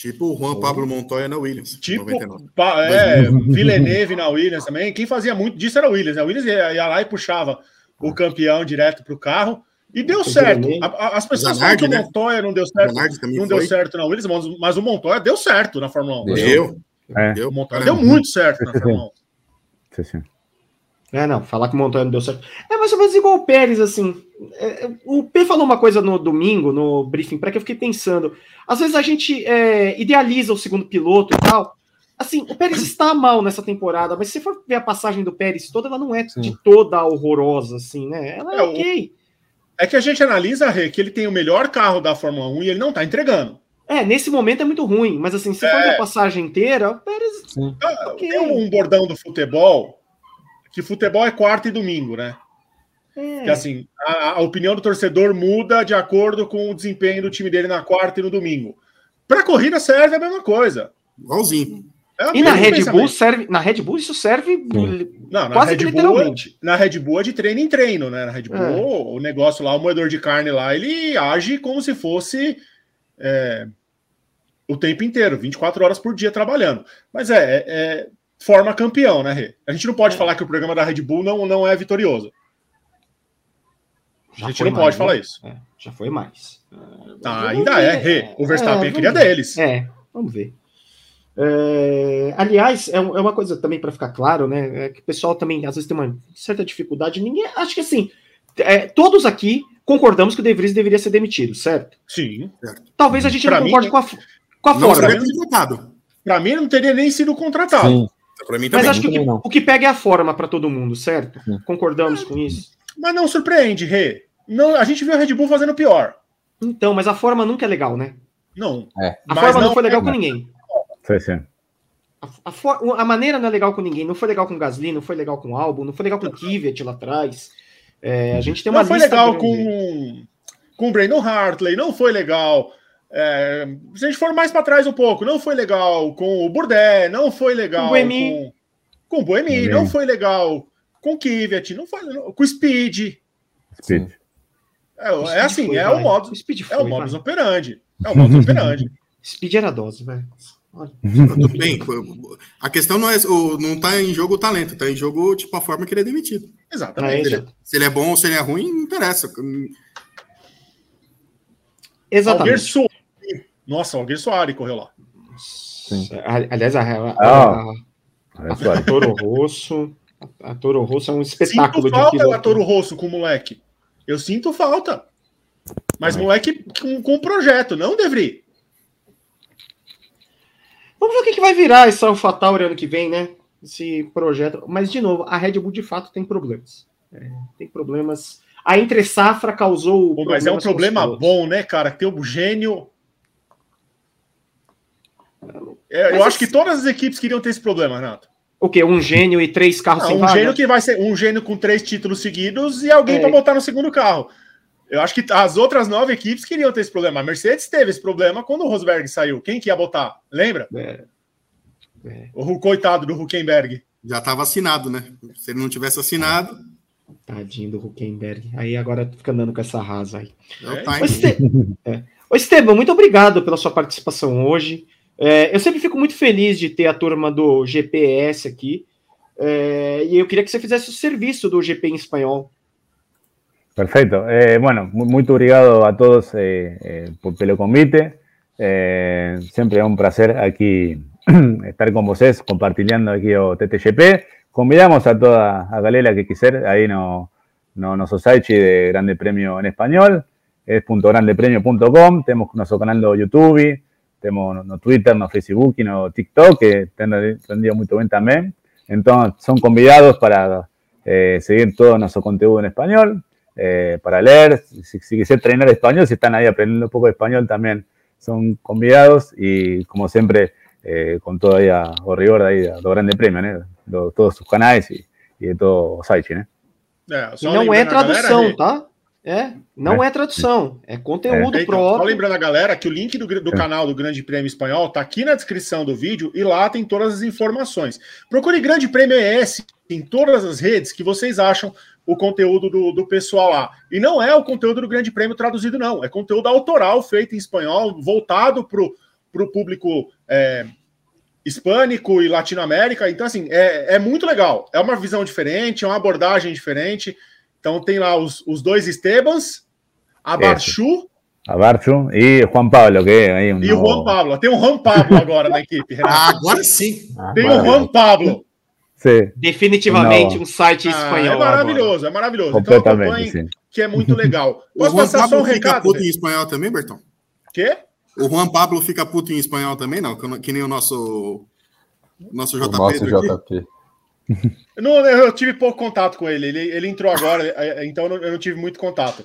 Tipo o Juan Pablo Montoya na Williams.
Tipo, pa, é, Villeneuve na Williams também. Quem fazia muito disso era o Williams. A Williams ia, ia lá e puxava o campeão direto para o carro. E deu certo. A, as pessoas falam que o né? Montoya não deu certo. Não deu certo na Williams, mas o Montoya deu certo na Fórmula 1.
Deu.
É. Deu, o Montoya deu muito certo na Fórmula 1.
É, não, falar que o Montoya não deu certo. É mais ou menos igual o Pérez, assim. É, o P falou uma coisa no domingo, no briefing para que eu fiquei pensando. Às vezes a gente é, idealiza o segundo piloto e tal. Assim, o Pérez está mal nessa temporada, mas se for ver a passagem do Pérez toda, ela não é Sim. de toda horrorosa, assim, né? Ela é, é ok.
É que a gente analisa, Rê, que ele tem o melhor carro da Fórmula 1 e ele não está entregando.
É, nesse momento é muito ruim, mas assim, se é... for ver a passagem inteira, o Pérez.
Ah, okay. Tem um bordão do futebol que futebol é quarta e domingo, né? É. Que assim, a, a, opinião do torcedor muda de acordo com o desempenho do time dele na quarta e no domingo. Para corrida serve a mesma coisa.
Igualzinho.
É e na Red. Bull serve, na Red Bull isso serve
não, na quase Red literalmente. Bull, na Red Bull é de treino em treino, né? Na Red Bull, é. o negócio lá, o moedor de carne lá, ele age como se fosse é, o tempo inteiro, 24 horas por dia trabalhando. Mas é, é, é forma campeão, né, Rê? A gente não pode é. falar que o programa da Red Bull não, não é vitorioso. Já a gente não mais, pode né? falar isso.
É, já foi mais.
Ah, ainda é, Rê. O Verstappen é, queria ver. deles.
É, vamos ver. É, aliás, é, é, uma coisa também para ficar claro, né? É que o pessoal também às vezes tem uma certa dificuldade. Ninguém, acho que assim, é, todos aqui concordamos que o De Vries deveria ser demitido, certo?
Sim.
Talvez a gente pra não concorde mim, com a, com a
não forma. Para mim, não teria nem sido contratado. Sim.
Para mim
também. Mas acho que o, que o que pega é a forma para todo mundo, certo? Concordamos com isso.
Mas não surpreende, Rê. Não, a gente viu a Red Bull fazendo pior.
Então, mas a forma nunca é legal, né?
Não.
É. A forma não, não, foi legal é, com ninguém.
Foi sim.
A, a, a, maneira não é legal com ninguém. Não foi legal com Gasly, não foi legal com o Albon, não foi legal com o Kvyat lá atrás. É, a gente tem uma
não foi legal com, com o Brandon Hartley, não foi legal É, se a gente for mais para trás um pouco, não foi legal com o Burdé, não foi legal com, com, com o Boemi, não foi legal com o Kvyat, não foi com o Speed. Speed. É, o é assim, é, o modo, Speed foi, é o modus operandi. É o modus operandi.
Speed era dose, velho.
Tudo bem. A questão não é não tá em jogo o talento, tá em jogo tipo a forma que ele é demitido.
Exatamente.
Se ele, se ele é bom ou se ele é ruim, não interessa.
Exatamente. Nossa, o Alguer Soares correu lá.
Sim. Aliás, a, a, a, a, a Toro Rosso. A Toro Rosso é um espetáculo
sinto falta de Toro Rosso com o moleque. Eu sinto falta. Mas moleque com, com projeto, não deveria.
Vamos ver o que, que vai virar esse AlphaTauri ano que vem, né? Esse projeto. Mas, de novo, a Red Bull de fato tem problemas. É, tem problemas. A entre safra causou.
Pô, mas é um problema bom, né, cara? Ter o gênio é, eu acho que todas as equipes queriam ter esse problema, Renato.
O quê? Um gênio e três carros
Não, sem Um vaga? gênio que vai ser um gênio com três títulos seguidos e alguém é. para botar no segundo carro. Eu acho que as outras nove equipes queriam ter esse problema. A Mercedes teve esse problema quando o Rosberg saiu. Quem que ia botar? Lembra? É. É. O coitado do Huckenberg.
Já estava assinado, né? Se ele não tivesse assinado.
Tadinho do Huckenberg. Aí agora fica andando com essa rasa aí. É o time. Ô, Esteban, é. Ô, Esteban, muito obrigado pela sua participação hoje. É, eu sempre fico muito feliz de ter a turma do GPS aqui. É, e eu queria que você fizesse o serviço do GP em espanhol.
Perfecto. Eh, bueno, muito obrigado a todos eh, eh, por, pelo convite. sempre é um prazer aqui estar com vocês, compartilhando aqui o TTGP. Convidamos a toda a galera que quiser aí no, no site de Grande Premio em espanhol, es .grandepremio.com, temos nosso canal do YouTube, tenemos no Twitter, no Facebook y no TikTok, que están rendido muy bien también. Entonces, son convidados para eh, seguir todo nuestro contenido en español, eh, para leer, si, si quieren treinar español, si están ahí aprendiendo un poco de español también son convidados y como siempre eh, con todo ahí a, o rigor ahí a lo grande premio, ¿eh? todos sus canales y, y de todo site, ¿eh?
É, não é tradução, tá? É, não é, é tradução, é conteúdo é, então, próprio.
Só lembrando a galera que o link do, do canal do Grande Prêmio Espanhol tá aqui na descrição do vídeo e lá tem todas as informações. Procure Grande Prêmio ES em todas as redes que vocês acham o conteúdo do, do pessoal lá. E não é o conteúdo do Grande Prêmio traduzido, não. É conteúdo autoral feito em espanhol, voltado para o público é, hispânico e latino-américa. Então, assim, é, é muito legal. É uma visão diferente, é uma abordagem diferente. Então tem lá os, os dois Estebans, a Barchu.
A Barchu e Juan Pablo, que é aí
um E o Juan Pablo. Tem o Juan Pablo agora na equipe.
Ah, agora sim.
Tem o Juan Pablo.
Sim. Definitivamente um site ah, espanhol.
É maravilhoso, agora. é maravilhoso. Então acompanhe, sim. que é muito legal.
Posso o Juan passar Pablo só um fica recado? puto em espanhol também, Bertão?
Quê?
O Juan Pablo fica puto em espanhol também, não? Que nem o nosso, nosso JP. O nosso
JP.
Não, eu tive pouco contato com ele. Ele, ele entrou agora, é, é, então eu não, eu não tive muito contato.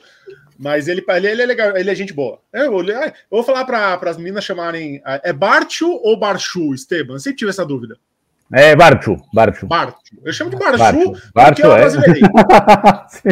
Mas ele, ele, ele, é legal, ele é gente boa. Eu, eu, eu vou falar para as meninas chamarem. É Barchu ou Barchu, Esteban? Eu sempre tive essa dúvida.
É Barchu, Barchu.
Barchu. Eu chamo de Barchu, Barchu, porque é, é
brasileiro. Sim.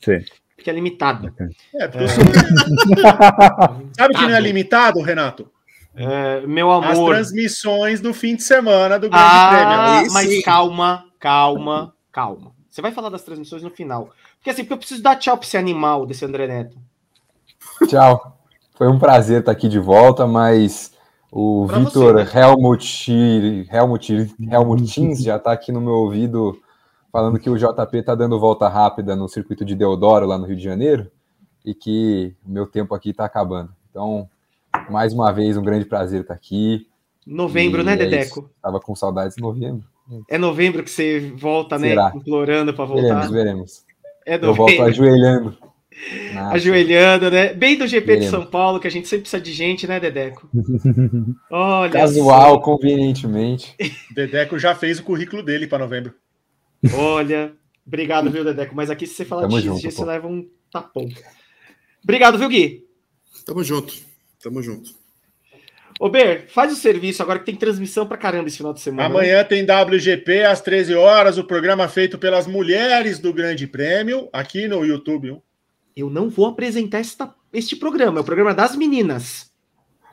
Sim. Porque é limitado. É, porque eu
sou... Sabe que não é limitado, Renato?
É, meu amor. As
transmissões do fim de semana do Grande
ah, Prêmio. Mas calma, calma, calma. Você vai falar das transmissões no final. Porque assim, porque eu preciso dar tchau para esse animal desse André Neto.
Tchau. Foi um prazer estar aqui de volta, mas o pra Vitor né? Helmut, Helmut, Helmutins já está aqui no meu ouvido falando que o JP está dando volta rápida no circuito de Deodoro, lá no Rio de Janeiro, e que o meu tempo aqui está acabando. Então, mais uma vez, um grande prazer estar aqui.
Novembro, e né, é Dedeco?
É Tava com saudades de novembro.
É novembro que você volta, né? Será? Implorando para voltar.
Veremos, veremos. É Eu volto ajoelhando.
Nossa. Ajoelhando, né? Bem do GP veremos. de São Paulo, que a gente sempre precisa de gente, né, Dedeco?
Olha. Casual, só. convenientemente.
Dedeco já fez o currículo dele para novembro.
Olha, obrigado, viu, Dedeco? Mas aqui, se você falar Tamo de XG, você leva um tapão. Obrigado, viu, Gui?
Tamo junto. Tamo junto.
Ô, Ber, faz o serviço agora que tem transmissão pra caramba esse final de semana.
Amanhã né? tem WGP às 13 horas, o programa feito pelas mulheres do Grande Prêmio, aqui no YouTube.
Eu não vou apresentar esta este programa, é o programa das meninas.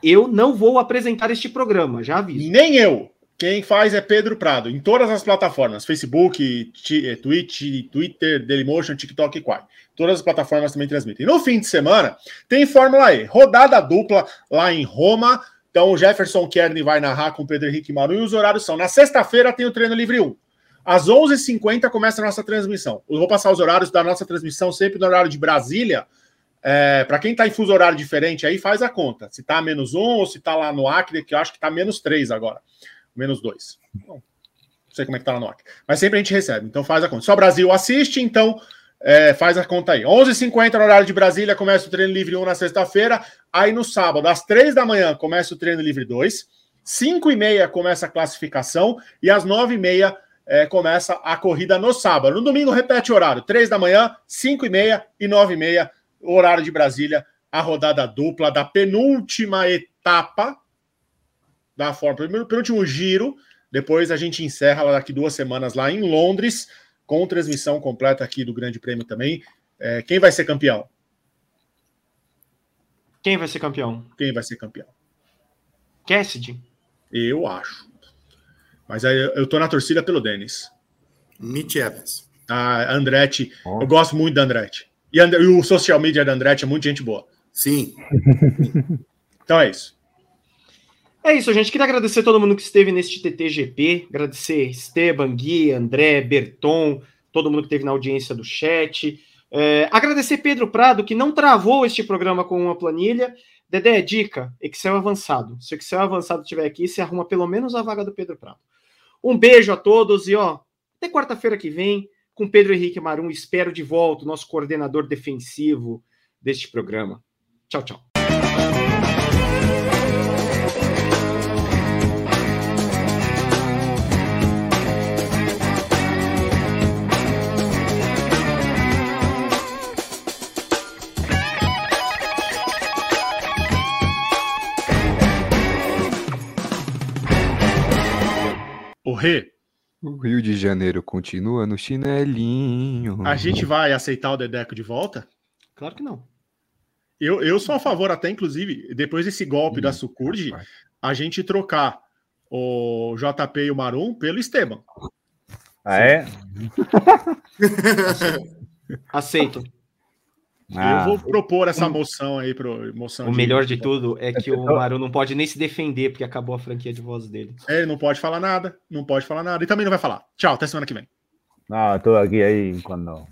Eu não vou apresentar este programa, já aviso.
Nem eu. Quem faz é Pedro Prado, em todas as plataformas: Facebook, Twitch, Twitter, Dailymotion, TikTok e Quai. Todas as plataformas também transmitem. No fim de semana, tem Fórmula E, rodada dupla lá em Roma. Então, o Jefferson Kern vai narrar com o Pedro Henrique Maru e os horários são: na sexta-feira tem o treino livre 1. Às 11h50 começa a nossa transmissão. Eu vou passar os horários da nossa transmissão sempre no horário de Brasília. É, para quem está em fuso horário diferente, aí faz a conta. Se está menos um ou se está lá no Acre, que eu acho que está menos três agora. Menos dois. Bom, não sei como é que está lá no Acre. Mas sempre a gente recebe. Então faz a conta. Só Brasil assiste, então é, faz a conta aí. 11h50 no horário de Brasília, começa o treino livre 1 na sexta-feira. Aí no sábado, às 3 da manhã, começa o treino livre 2. 5 e meia começa a classificação. E às 9 e meia é, começa a corrida no sábado. No domingo, repete o horário: 3 da manhã, 5 e meia e 9 e meia, horário de Brasília, a rodada dupla da penúltima etapa da Fórmula, penúltimo giro. Depois a gente encerra daqui duas semanas lá em Londres, com transmissão completa aqui do Grande Prêmio também. É, quem vai ser campeão?
Quem vai ser campeão?
Quem vai ser campeão?
Cassidy?
Eu acho. Mas aí eu tô na torcida pelo Denis.
Mitch Evans.
Ah, Andretti. Oh. Eu gosto muito da Andretti. E, e, o social media da Andretti é muito gente boa.
Sim.
então é isso.
É isso, gente. Queria agradecer todo mundo que esteve neste TTGP. Agradecer Esteban, Gui, André, Berton, todo mundo que esteve na audiência do chat. É, agradecer Pedro Prado, que não travou este programa com uma planilha. Dedé, dica: Excel avançado. Se o Excel avançado estiver aqui, você arruma pelo menos a vaga do Pedro Prado. Um beijo a todos e ó, até quarta-feira que vem, com Pedro Henrique Marum, espero de volta, o nosso coordenador defensivo deste programa. Tchau, tchau.
O Rê.
O Rio de Janeiro continua no chinelinho.
A gente vai aceitar o Dedeco de volta?
Claro que não.
Eu, eu sou a favor, até inclusive, depois desse golpe hum, da Sucurd, a gente trocar o JP e o Marum pelo Esteban.
Ah, é?
Aceito.
Ah. Eu vou propor essa moção aí pro moção.
O de... melhor de tudo é que o Maru não pode nem se defender porque acabou a franquia de voz dele.
É, ele não pode falar nada, não pode falar nada e também não vai falar. Tchau, até semana que vem.
Não, estou aqui aí quando